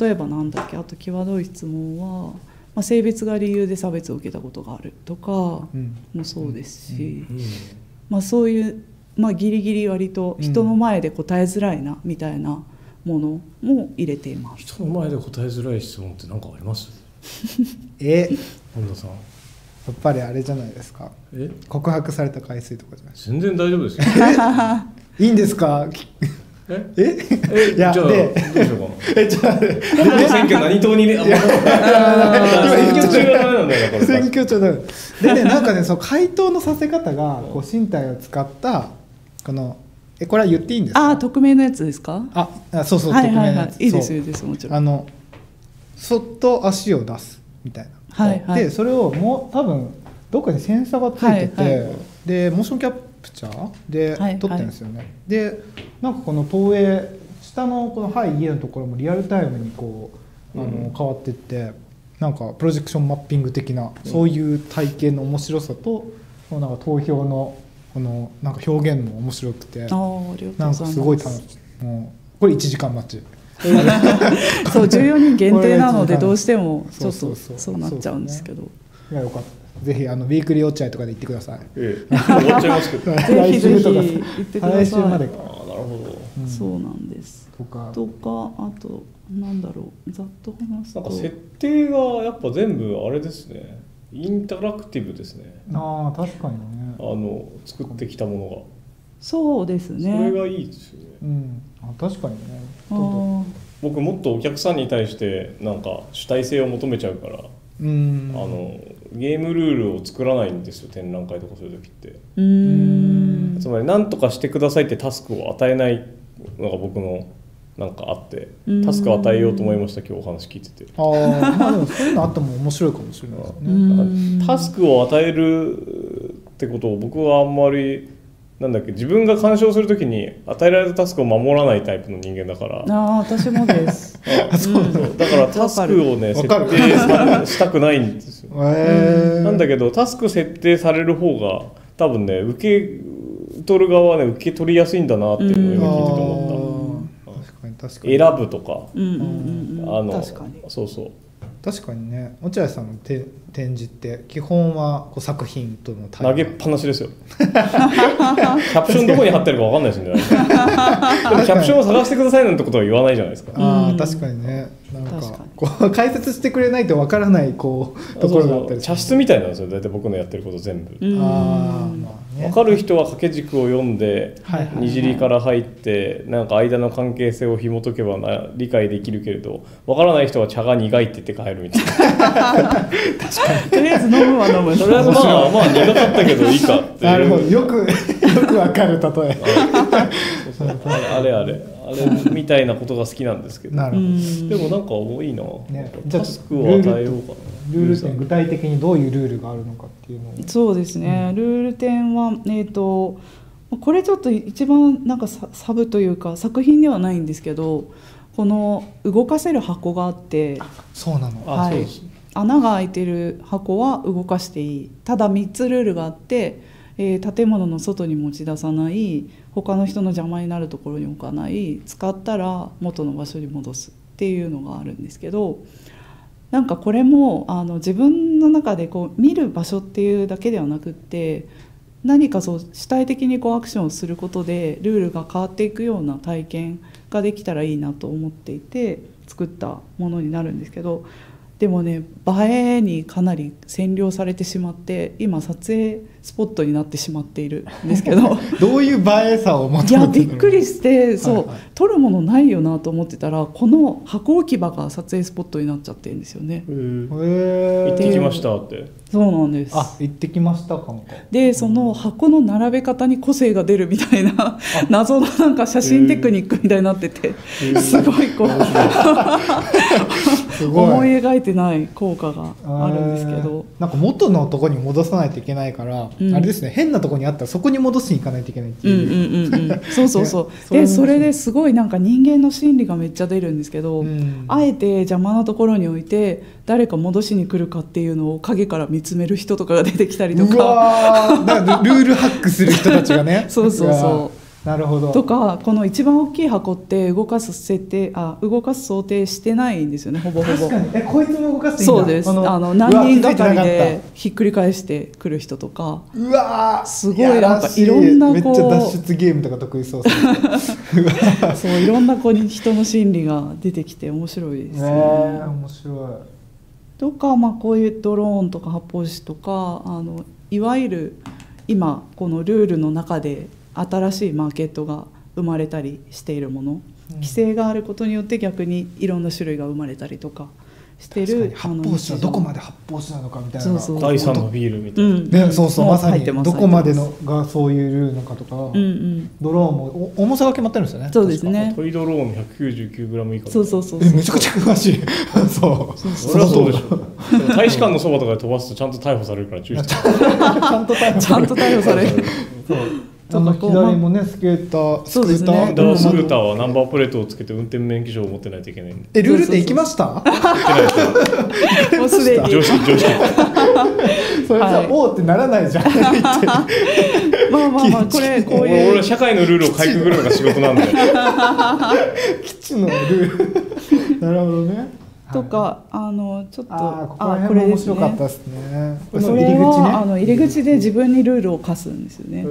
例えばなんだっけあと際どい質問は、まあ、性別が理由で差別を受けたことがあるとかうん。もそうですし、まあ、そういう、まあ、ギリギリ割と人の前で答えづらいなみたいなものも入れています。人の前で答えづらい質問って何かあります？<laughs> え？本田さん。やっぱりあれじゃないですか。え？告白された回数とかじゃない全然大丈夫ですよ。<laughs> いいんですか？え？え？え？いやじゃあどうででしょうかえじゃあ選挙何党にね選挙中はダメなんだよなこれ。選挙中だでねなんかねその回答のさせ方がこう身体を使ったこのえこれは言っていいんですか？ああ匿名のやつですか？ああそうそうはいはい匿名のやつ。はいいいですいいですもちろん。あのそっと足を出すみたいな、はいはい。でそれをもう多分どっかにセンサーがついてて、はいはい。でモーションキャプチャーではい撮ってるんですよね、でなんかこの投影下のこの「はい家」のところもリアルタイムにこうあの、変わってってなんかプロジェクションマッピング的な、そういう体験の面白さとこのなんか投票のこのなんか表現も面白くてなんかすごい楽しい。もうこれ1時間待ち <laughs> そう14人限定なのでどうしてもちょっとそう。そうそうそうなっちゃうんですけど。いやよかったぜひあのウィークリー落合とかで行ってください。ええ。終わっちゃいますけどぜひぜひ来週とか行ってください。来週までか。ああなるほど。うん。そうなんです。とか。とかあとなんだろう。ざっと話すと。なんか設定がやっぱ全部あれですね。インタラクティブですね。ああ確かにね。あの作ってきたものそうですが、それねがいいですよね。うん。あ確かにね。あどん。どんー僕もっとお客さんに対してなんか主体性を求めちゃうから、うん。あのゲームルールを作らないんですよ展覧会とかそういう時って。うーん。つまり何とかしてくださいってタスクを与えないのが僕のなんかあってうん。タスクを与えようと思いました今日お話聞いてて。ああまあでもそういうのあっても面白いかもしれないですうねタスクを与えるってことを僕はあんまりなんだっけ自分が干渉するときに与えられたタスクを守らないタイプの人間だから。ああ私もです。<laughs> そう。だからタスクをね設定さしたくないんですよ。へえなんだけどタスク設定される方が多分ね受け取る側はね受け取りやすいんだなっていうのを今聞いてて思っ確かに確かたに。選ぶとか。うんうんうんうん。あの確かに。そうそう。確かにね。落合さんのて展示って基本はこう作品との対投げっぱなしですよ。<laughs> キャプションどこに貼ってるか分かんないですね。で <laughs> もキャプションを探してくださいなんてことは言わないじゃないですか。ああうん。確かにね。なんかこう解説してくれないとわからないこうところがあったり茶室みたいなんですよ。大体僕のやってること全部。うん。ああまあね。分かる人は掛け軸を読んではいにじりから入ってなんか間の関係性を紐解けばな理解できるけれど分からない人は茶が苦いって言って帰るみたいな <laughs> <laughs> とりあえず飲むは飲む。とりあえずまあまあ苦かったけどいいかっていう。なるほど。よく <laughs> よくわかる例え。<laughs> あれあれ。あれみたいなことが好きなんですけど。なるほど。うん。でもなんか多いな、ね。じゃあタスクを与えようかな。ルール点具体的にどういうルールがあるのかっていうのを。そうですね、ルール点は、えー、とこれちょっと一番なんかササブというか作品ではないんですけどこの動かせる箱があって。そうなのあ、はい。そうです穴が開いてる箱は動かしていい。ただ3つルールがあって、えー建物の外に持ち出さない他の人の邪魔になるところに置かない使ったら元の場所に戻すっていうのがあるんですけどなんかこれもあの自分の中でこう見る場所っていうだけではなくって何かそう主体的にこうアクションをすることでルールが変わっていくような体験ができたらいいなと思っていて作ったものになるんですけどでもね映えにかなり占領されてしまって今撮影スポットになってしまっているんですけど。<laughs> どういう映えさを求めていやびっくりしてそう、はいはい。撮るものないよなと思ってたらこの箱置き場が撮影スポットになっちゃってるんですよね。へ行ーってきましたってそうなんです。あ行ってきましたか。もでその箱の並べ方に個性が出るみたいな <laughs> 謎のなんか写真テクニックみたいになっててすごいこう <laughs> 思い描いてない効果があるんですけど。えー。なんか元のとこに戻さないといけないから、うん。あれですね変なとこにあったらそこに戻しに行かないといけないってうんいう、うんうんうん、<laughs> そうそうそう。ねでそれですごいなんか人間の心理がめっちゃ出るんですけど、うん。あえて邪魔なところに置いて誰か戻しに来るかっていうのを影から見つめる人とかが出てきたりとうかルールハックする人たちがね。<laughs> そうそうそう。なるほど。とかこの一番大きい箱って動かす設定あ動かす想定してないんですよねほぼほぼ。確かに。えこいつも動かしていいんだ。そうです。あのの何人がかりでひっくり返してくる人とか。うわー。すごいなんかいろんやなこうらしいめっちゃ脱出ゲームとか得意そう <laughs> そういろんな子に人の心理が出てきて面白いですね。ね。え面白いとか、まあ、こういうドローンとか発泡酒とかあのいわゆる今このルールの中で新しいマーケットが生まれたりしているもの、規制があることによって逆にいろんな種類が生まれたりとかしてる発泡酒はどこまで発泡酒なのかみたいなそうそう第三のビールみたいな、うん。ね、そうそうもまさにどこまでのがそういうルールなのかとか、うんうん。ドローンもお重さが決まってるんですよね。そうですね。トイドローン 199g 以下そうそうそうえめちゃくちゃ詳しい。<laughs> そう。それはそうでしょ。大使館のそばとかで飛ばすとちゃんと逮捕されるから注意して。ちゃんと逮捕ちゃんと逮捕される <laughs> あの左もねスケータースクーター、だからスクーターはナンバープレートをつけて運転免許証を持ってないといけないんで。えルールって行きました？もうすでに。常識常識。それさ、はい。おーってならないじゃん。まあまあまあ <laughs> これこう俺いう。俺は社会のルール。をかいくぐるのが仕事なんで基地のルール。<laughs> なるほどね。とかあのちょっとあーここら辺も面白かったですね。これそう入り口ね。はあの入り口で自分にルールを課すんですよね。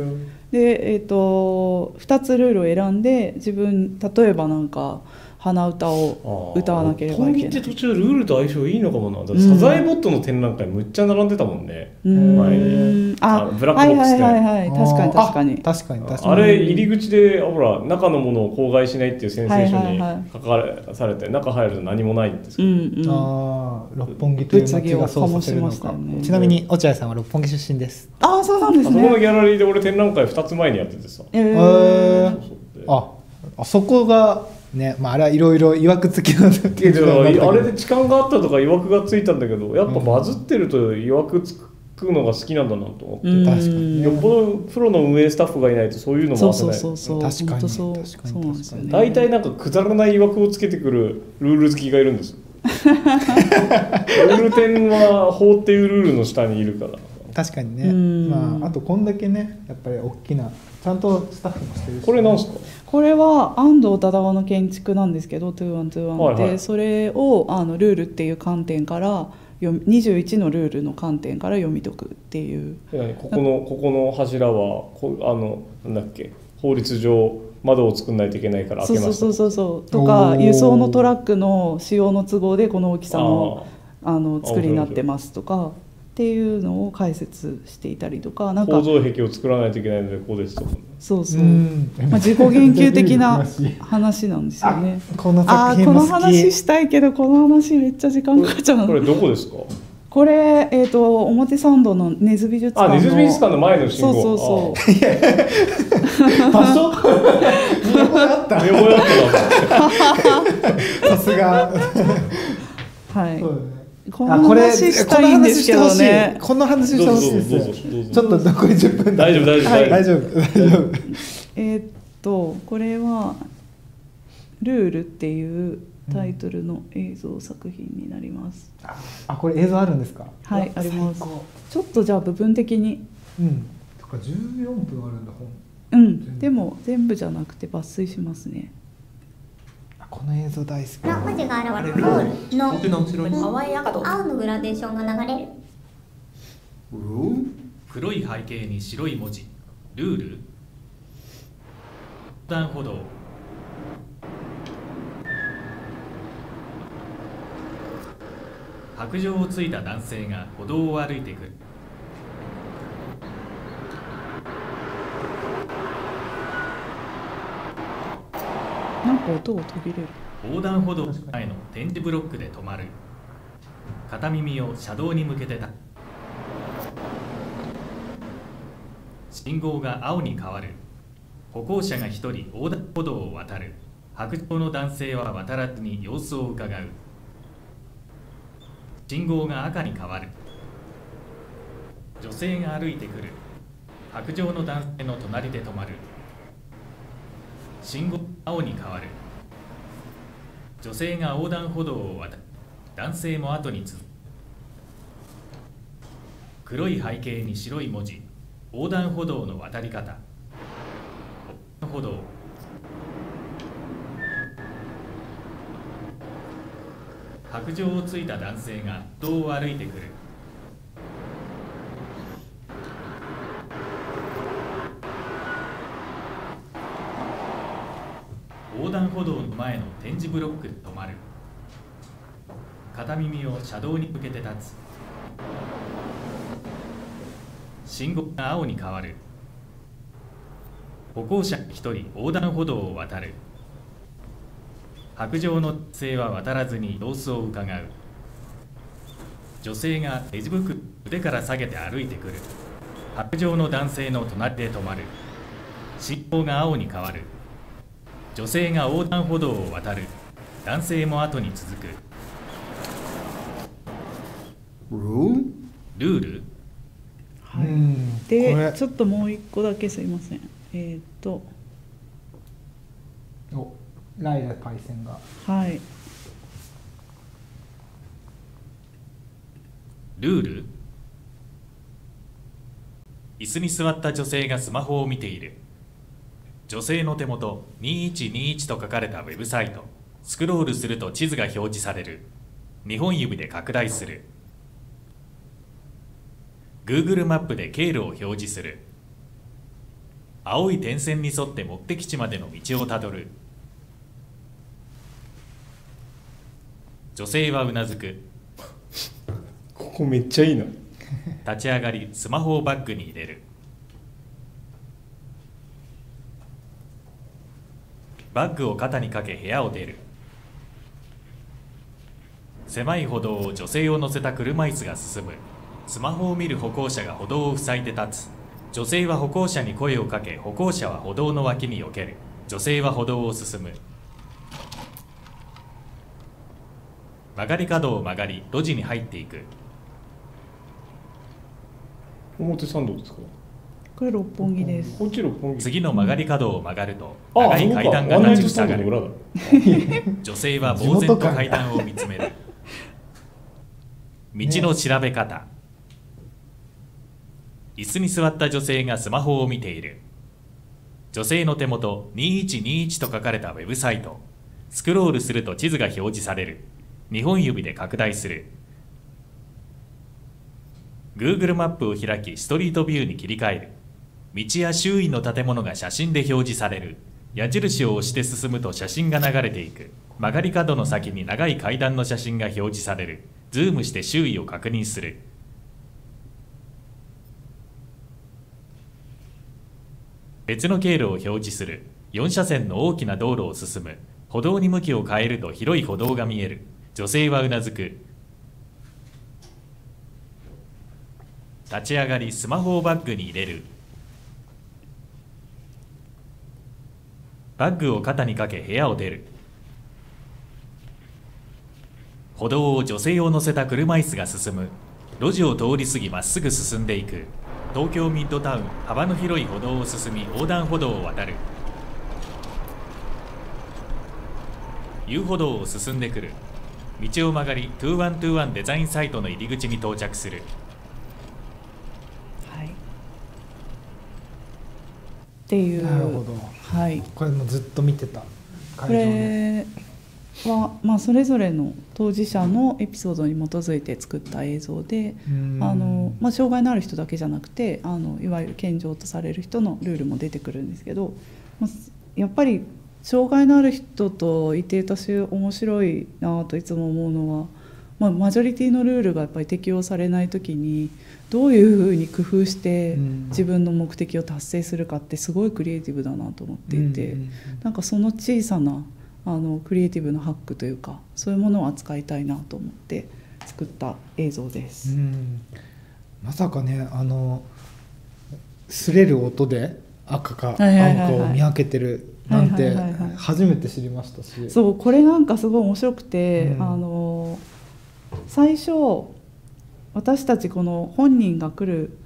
で、えー、と2つルールを選んで自分例えばなんか鼻歌を歌わなければいけない。六本木って途中ルールと相性いいのかもな。サザエボットの展覧会むっちゃ並んでたもんね、うーん。前にあのブラックボックスはいではいはいはい。確かに確かに。あ確かに確かに。あれ入り口でほら中のものを口外しないっていう宣誓書にはいはいはい書かされて中入ると何もないんですけど、うんうん。あー六本木という街がそうさせるのかちなみに落合さんは六本木出身です。ああそうなんですあそこのギね。ャラリーで俺展覧会2つ前にやっててさ。えへーー。ああそこがねまああれはいろいろいわくつきなんだけけどどあれで時間があったとか曰くがついたんだけどやっぱバズってると曰くつくのが好きなんだなと思って、うん。確かによっぽどプロの運営スタッフがいないとそういうのそうそうも出せないそうそう。確かにそう。確かに。そうなんですよね。大体なんかくだらない曰くをつけてくるルール好きがいるんですよ。ルール展は法っていうルールの下にいるから。確かにね。うん。まああとこんだけねやっぱり大きなちゃんとスタッフもしてるしこれなんすか？これは安藤忠雄の建築なんですけど2121で、はいはい。それをあのルールっていう観点から読み21のルールの観点から読み解くっていう。何ここのここの柱はこあのなんだっけ？法律上窓を作んないといけないからそう開けました。そうそうそうそうとか輸送のトラックの使用の都合でこの大きさのあのあ作りになってますとかっていうのを解説していたりとかなんか構造壁を作らないといけないのでこうですとか。そうそう、うん。まあ、自己言及的な <laughs> 話なんですよね。このあーこの作品も好き。話したいけどこの話めっちゃ時間かかっちゃうのこれどこですか？これ、えー、と表参道の根津美術館のあ根津美術館の前の信号。そうそうそう。場所？<laughs> 見覚えあった？見覚えあった。な <laughs> さすが。はいこの話したいんですけどね。この話してほしい。どうぞどうぞですどうぞ。ちょっと残り10分大丈夫大丈夫。はい。大丈夫大丈夫。えーっとこれは「ルール」っていうタイトルの映像作品になります、あこれ映像あるんですか？はいあります。ちょっとじゃあ部分的に。うん。とか14分あるんだ本。うん。でも全部じゃなくて抜粋しますね。あこの映像大好き。な文字が現れる。の後ろに。淡い赤と。青のグラデーションが流れる。黒い背景に白い文字。ルール。横断歩道。白杖をついた男性が歩道を歩いてくる。なんか音が途切れる。横断歩道前の点字ブロックで止まる。片耳を車道に向けてた。信号が青に変わる。歩行者が一人横断歩道を渡る。白状の男性は渡らずに様子をうかがう。信号が赤に変わる。女性が歩いてくる。白状の男性の隣で止まる。信号青に変わる。女性が横断歩道を渡る。男性も後に続く黒い背景に白い文字。横断歩道の渡り方。歩道。白状をついた男性が道を歩いてくる横断歩道の前の点字ブロックで止まる。片耳を車道に向けて立つ。信号が青に変わる。歩行者一人横断歩道を渡る。白状の男性は渡らずに様子をうかがう。女性がレジ袋腕から下げて歩いてくる。白状の男性の隣で止まる。信号が青に変わる。女性が横断歩道を渡る。男性も後に続く。ルール？はい。でれ。ちょっともう一個だけすいません。えっ、と。おライラパイセンが。はい。ルール？椅子に座った女性がスマホを見ている女性の手元2121と書かれたウェブサイト。スクロールすると地図が表示される。2本指で拡大する。Google マップで経路を表示する。青い点線に沿って目的地までの道をたどる。女性はうなずく。ここめっちゃいいな。立ち上がりスマホをバッグに入れるバッグを肩にかけ部屋を出る。狭い歩道を女性を乗せた車椅子が進む。スマホを見る歩行者が歩道を塞いで立つ。女性は歩行者に声をかけ歩行者は歩道の脇に避ける。女性は歩道を進む。曲がり角を曲がり路地に入っていく。表参道ですか？これ六本木です。こっち六本木。次の曲がり角を曲がるとあ長い階段が立ち塞がる。だ。女性は呆然と階段を見つめる。道の調べ方、椅子に座った女性がスマホを見ている。女性の手元2121と書かれたウェブサイト。スクロールすると地図が表示される。2本指で拡大する。Google マップを開きストリートビューに切り替える道や周囲の建物が写真で表示される。矢印を押して進むと写真が流れていく。曲がり角の先に長い階段の写真が表示される。ズームして周囲を確認する。別の経路を表示する。4車線の大きな道路を進む。歩道に向きを変えると広い歩道が見える。女性はうなずく。立ち上がりスマホをバッグに入れる。バッグを肩にかけ部屋を出る。歩道を女性を乗せた車椅子が進む。路地を通り過ぎまっすぐ進んでいく。東京ミッドタウン幅の広い歩道を進み横断歩道を渡る。遊歩道を進んでくる。道を曲がり2121デザインサイトの入り口に到着する。はい。っていう。なるほどはい。これもずっと見てた。こ会場でれは、まあ、それぞれの当事者のエピソードに基づいて作った映像でうん。あの、まあ、障害のある人だけじゃなくてあのいわゆる健常とされる人のルールも出てくるんですけど、まあやっぱり障害のある人といて私面白いなといつも思うのはまあ、マジョリティのルールがやっぱり適用されない時にどういうふうに工夫してうん。自分の目的を達成するかってすごいクリエイティブだなと思っていて、うんうんなんかその小さなあのクリエイティブなハックというかそういうものを扱いたいなと思って作った映像です。うん。まさかねあの擦れる音で赤か青かを見分けてるなんて初めて知りましたし。そうこれなんかすごい面白くて、うん。あの最初私たちこの本人が来る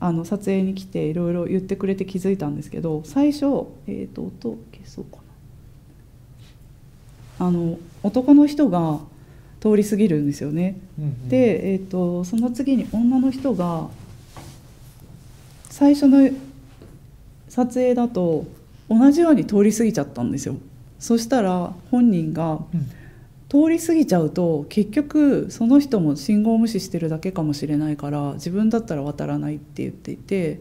あの撮影に来ていろいろ言ってくれて気づいたんですけど最初、えー、と音消そうかな。あの男の人が通り過ぎるんですよね。うんうん。で、えー、とその次に女の人が最初の撮影だと同じように通り過ぎちゃったんですよ。そしたら本人がうん通り過ぎちゃうと結局その人も信号無視してるだけかもしれないから自分だったら渡らないって言っていて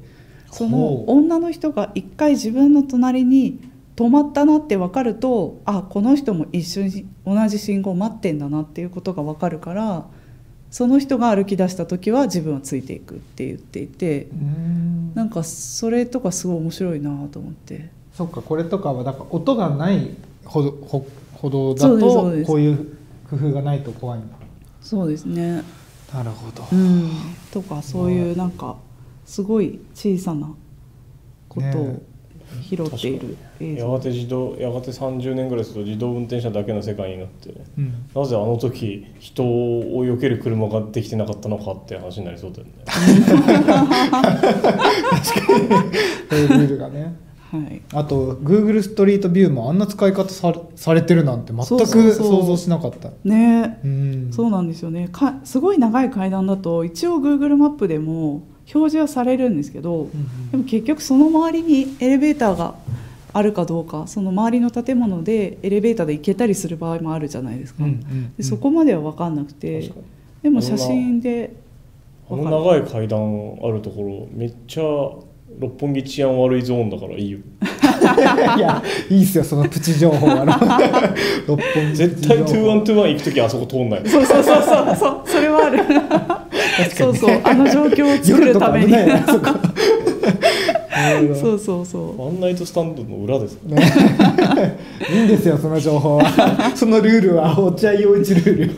その女の人が一回自分の隣に止まったなって分かるとあこの人も一緒に同じ信号待ってんだなっていうことが分かるからその人が歩き出した時は自分はついていくって言っていてうん。なんかそれとかすごい面白いなと思って。そっかこれとかはだから音がない歩道歩歩道だとこういう工夫がないと怖い。んだそうですね。なるほど、うん、とかそういうなんかすごい小さなことをね拾っている映や像、がて自動やがて30年ぐらいすると自動運転車だけの世界になってうん。なぜあの時人を避ける車ができてなかったのかって話になりそうだよね。<laughs> <laughs> そういうルールがねはい。あと Google ストリートビューもあんな使い方されされてるなんて全く想像しなかった。ね。うん。そうなんですよね。かすごい長い階段だと一応 Google マップでも表示はされるんですけど、うんでも結局その周りにエレベーターがあるかどうかその周りの建物でエレベーターで行けたりする場合もあるじゃないですか、うんうんでそこまでは分かんなくて、でも写真であの長い階段あるところめっちゃ六本木治安悪いゾーンだからいいよ。<laughs> いやいいっすよそのプチ情報あの <laughs> 六本木絶対2121行く時あそこ通んないそうそうそうそうそう。それはある。そうそうあの状況を作るために、<laughs> そうそうそう。ワンナイトスタンドの裏ですかいいんですよその情報は。そのルールは落合陽一ルール。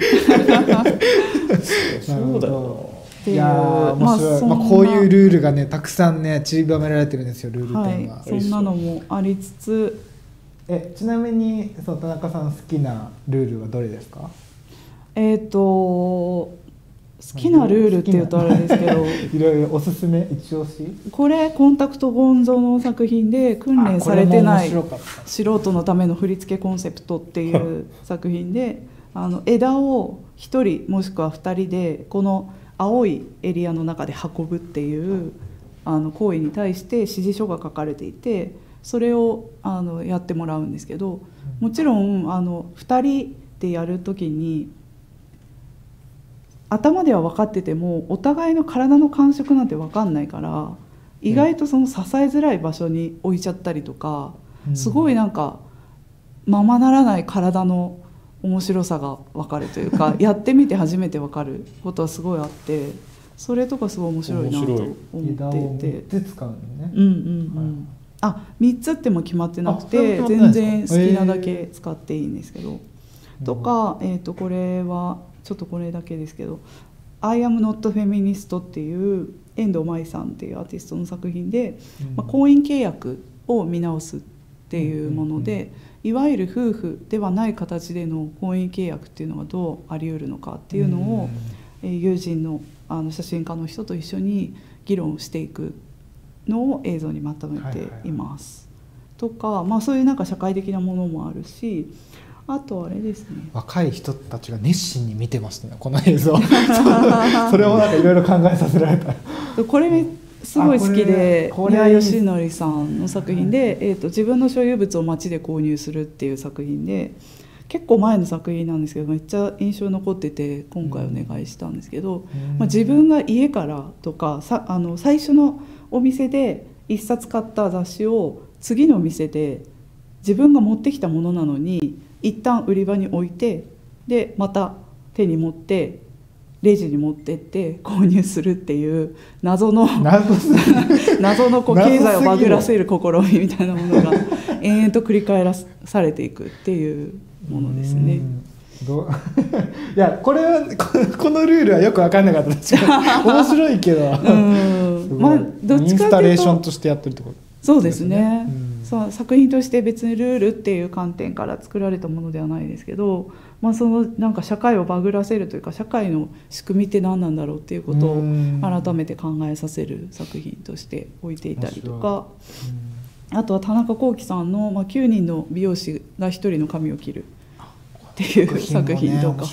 そうだよっていう。いまあそんな。こういうルールがねたくさんね散りばめられてるんですよルールは。い。展は、そんなのもありつつ。えちなみにそう田中さん好きなルールはどれですか？えっ、と好きなルールっていうとあれですけど。<laughs> いろいろおすすめ一押し？これコンタクトゴンゾの作品で訓練されてない素人のための振り付けコンセプトっていう作品であの枝を1人もしくは2人でこの青いエリアの中で運ぶっていうあの行為に対して指示書が書かれていてそれをあのやってもらうんですけどもちろんあの2人でやる時に頭では分かっててもお互いの体の感触なんて分かんないから意外とその支えづらい場所に置いちゃったりとか、うん。すごいなんかままならない体の面白さが分かるというか <laughs> やってみて初めて分かることはすごいあってそれとかすごい面白いなと思ってい。て。3つ使うのね、うんうんうん。あ3つっても決まってなくて全然好きなだけ使っていいんですけど、とか、えー、とこれはちょっとこれだけですけど「I am not feminist」っていう遠藤舞さんっていうアーティストの作品で、うん。まあ、婚姻契約を見直すっていうもので、いわゆる夫婦ではない形での婚姻契約っていうのがどうあり得るのかっていうのを、えー友人のあの写真家の人と一緒に議論していくのを映像にまとめています。とか、まあ、そういうなんか社会的なものもあるしあとあれですね。若い人たちが熱心に見てましたねこの映像。<laughs> それをなんかいろいろ考えさせられた。<laughs> これすごい好きで宮義則さんの作品で、えー、と自分の所有物を街で購入するっていう作品で結構前の作品なんですけどめっちゃ印象に残ってて今回お願いしたんですけど、まあ、自分が家からとかさあの最初のお店で一冊買った雑誌を次の店で自分が持ってきたものなのに一旦売り場に置いてでまた手に持ってレジに持ってって購入するっていう謎の謎のこう経済をバグらせる試みみたいなものが延々と繰り返らされていくっていうものですね。どう？<laughs> いやこれはここのルールはよく分かんなかったですけど <laughs> 面白いけど。<laughs> まあどっちかっていうとインスタレーションとしてやってるってこ。とそうですね。うん。そう作品として別にルールっていう観点から作られたものではないですけど、まあ、そのなんか社会をバグらせるというか社会の仕組みって何なんだろうっていうことをうん。改めて考えさせる作品として置いていたりとか。あとは田中幸喜さんの、まあ、9人の美容師が1人の髪を切る。っていう作品とか、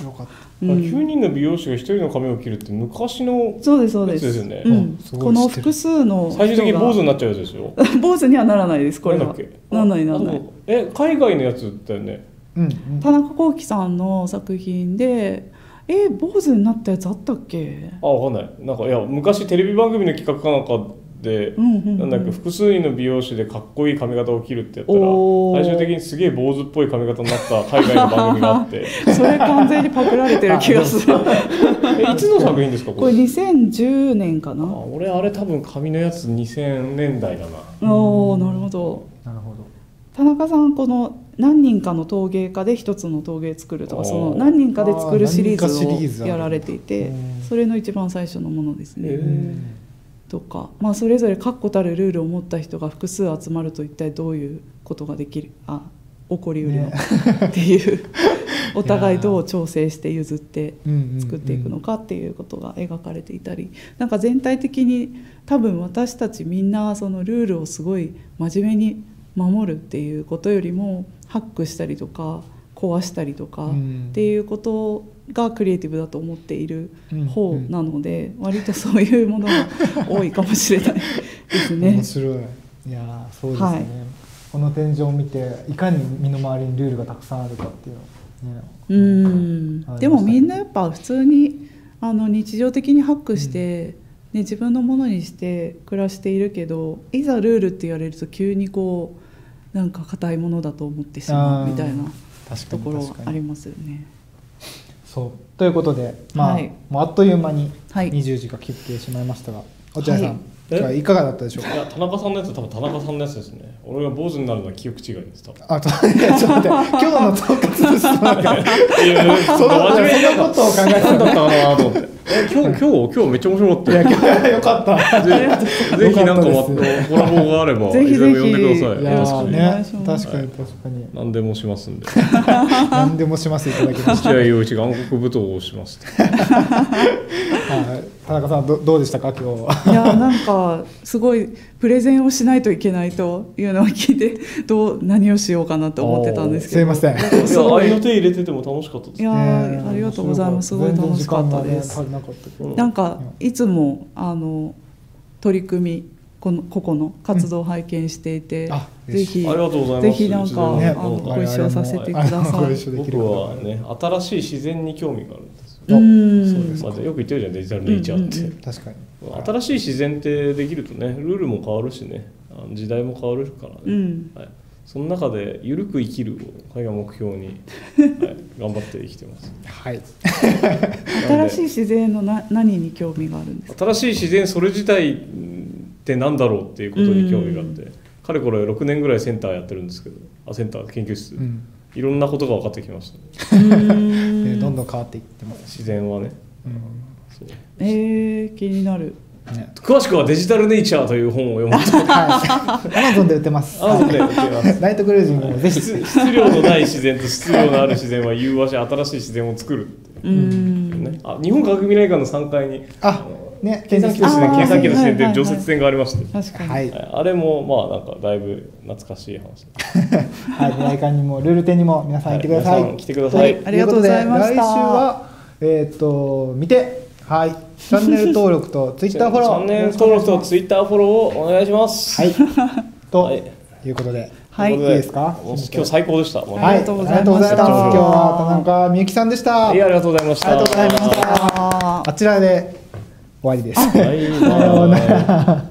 うん。9人の美容師が1人の髪を切るって昔のそうですそうです。やつですよね、うん、この複数の最終的に坊主になっちゃうやつですよ <laughs> 坊主にはならないですこれは。なんだっけ？なんないなんない。え海外のやつだよね田中幸喜さんの作品でえ坊主になったやつあったっけ？あわかんない。なんかいや昔テレビ番組の企画かなんかで、うんうんうん。なんだっけ複数人の美容師でかっこいい髪型を切るってやったら最終的にすげえ坊主っぽい髪型になった海外の番組があって。<laughs> それ完全にパクられてる気がする。えいつの作品ですかこれ？2010年かな。俺あれ多分髪のやつ2000年代だな。おおなるほど。なるほど。田中さんこの何人かの陶芸家で一つの陶芸作るとかその何人かで作るシリーズをやられていてうんそれの一番最初のものですね。へとか、まあ、それぞれ確固たるルールを持った人が複数集まると一体どういうことができるあ起こりうるのかっていう <laughs> お互いどう調整して譲って作っていくのかっていうことが描かれていたりなんか全体的に多分私たちみんなそのルールをすごい真面目に守るっていうことよりもハックしたりとか壊したりとかうん。っていうことがクリエイティブだと思っているうん。方なので割とそういうものが多いかもしれないですね。面。白い。いやーそうですね、はい。この展示を見ていかに身の回りにルールがたくさんあるかっていうの。をね。うでもみんなやっぱ普通にあの日常的にハックして、ね、自分のものにして暮らしているけどいざルールって言われると急にこうなんか硬いものだと思ってしまうみたいなところありますよね。そう。ということで、まあはい。もうあっという間にはい。20時が切ってしまいましたが、落合さん、はいいかがだったでしょうか？いや田中さんのやつは多分田中さんのやつですね。俺が坊主になるのは記憶違いです多分。あちょっと <laughs> いやちょっと待って。今日の統括の質問がいやその真面目にそんなことを考えて何だったかなと思ってえ今日 <laughs> 今日今日めっちゃ面白かったよ。いや今日は <laughs> よかったぜぜひなんかまコラボがあればぜひぜひ。呼んでください。いやよろしくお願ね確かに確かに。何でもしますんで。何でもしますいただきまし落た合陽一が暗黒舞踏をしますはい。田中さんどどうでしたか今日は？いやなんかすごいプレゼンをしないといけないというのを聞いてどう何をしようかなと思ってたんですけど。すいません。いや愛の手入れてても楽しかったですいやありがとうございます。すごい楽しかったです。ねなんかいつもあの取り組みこの個々の活動を拝見していて、あぜひありがとうございます。ぜひなんか、ねあのご一緒させてください。僕かはね新しい自然に興味があるんですよ。うーんまあよく言ってるじゃんデジタルネイチャーって、うんうん。確かに新しい自然ってできるとねルールも変わるしね。時代も変わるからね、うん。はい、その中で緩く生きるをこれが目標に、<laughs> はい、頑張って生きてます。はい。<laughs> 新しい自然のな何に興味があるんですか？新しい自然それ自体ってなんだろうっていうことに興味があって、かれこれ6年ぐらいセンターやってるんですけどあセンター研究室、うん。いろんなことが分かってきました、う <laughs> ーんでどんどん変わっていってます自然はね。うんえー、気になる。ね詳しくはデジタルネイチャーという本を読むと。<laughs> はい。アマゾンで売ってます。アマゾンで売ってます。<laughs> ライトクルージングもぜひ。質質量のない自然と質量のある自然は融和し新しい自然を作るう。ーん。ね、あ日本科学未来館の3階にあね計算機の自然あー計算機の自然ってはいいうはいはい。常設展がありまして、確かに。はい。はい。あれもまあなんかだいぶ懐かしい話。<laughs> はい、未来館にもルール展にも皆さん行ってください。はい。来てください。はいありがとうございました。来週はえっ、と見てはい。チャンネル登録とツイッターフォロー。<laughs> チャンネル登録とツイッターフォローをお願いします。はい。<laughs> と、はい。い、うことで、はいいいですか？今日最高でした。はい。ありがとうございました。今日は田中みゆきさんでした。はいありがとうございました。ありがとうございました。あちらで終わりです。はい。さようなら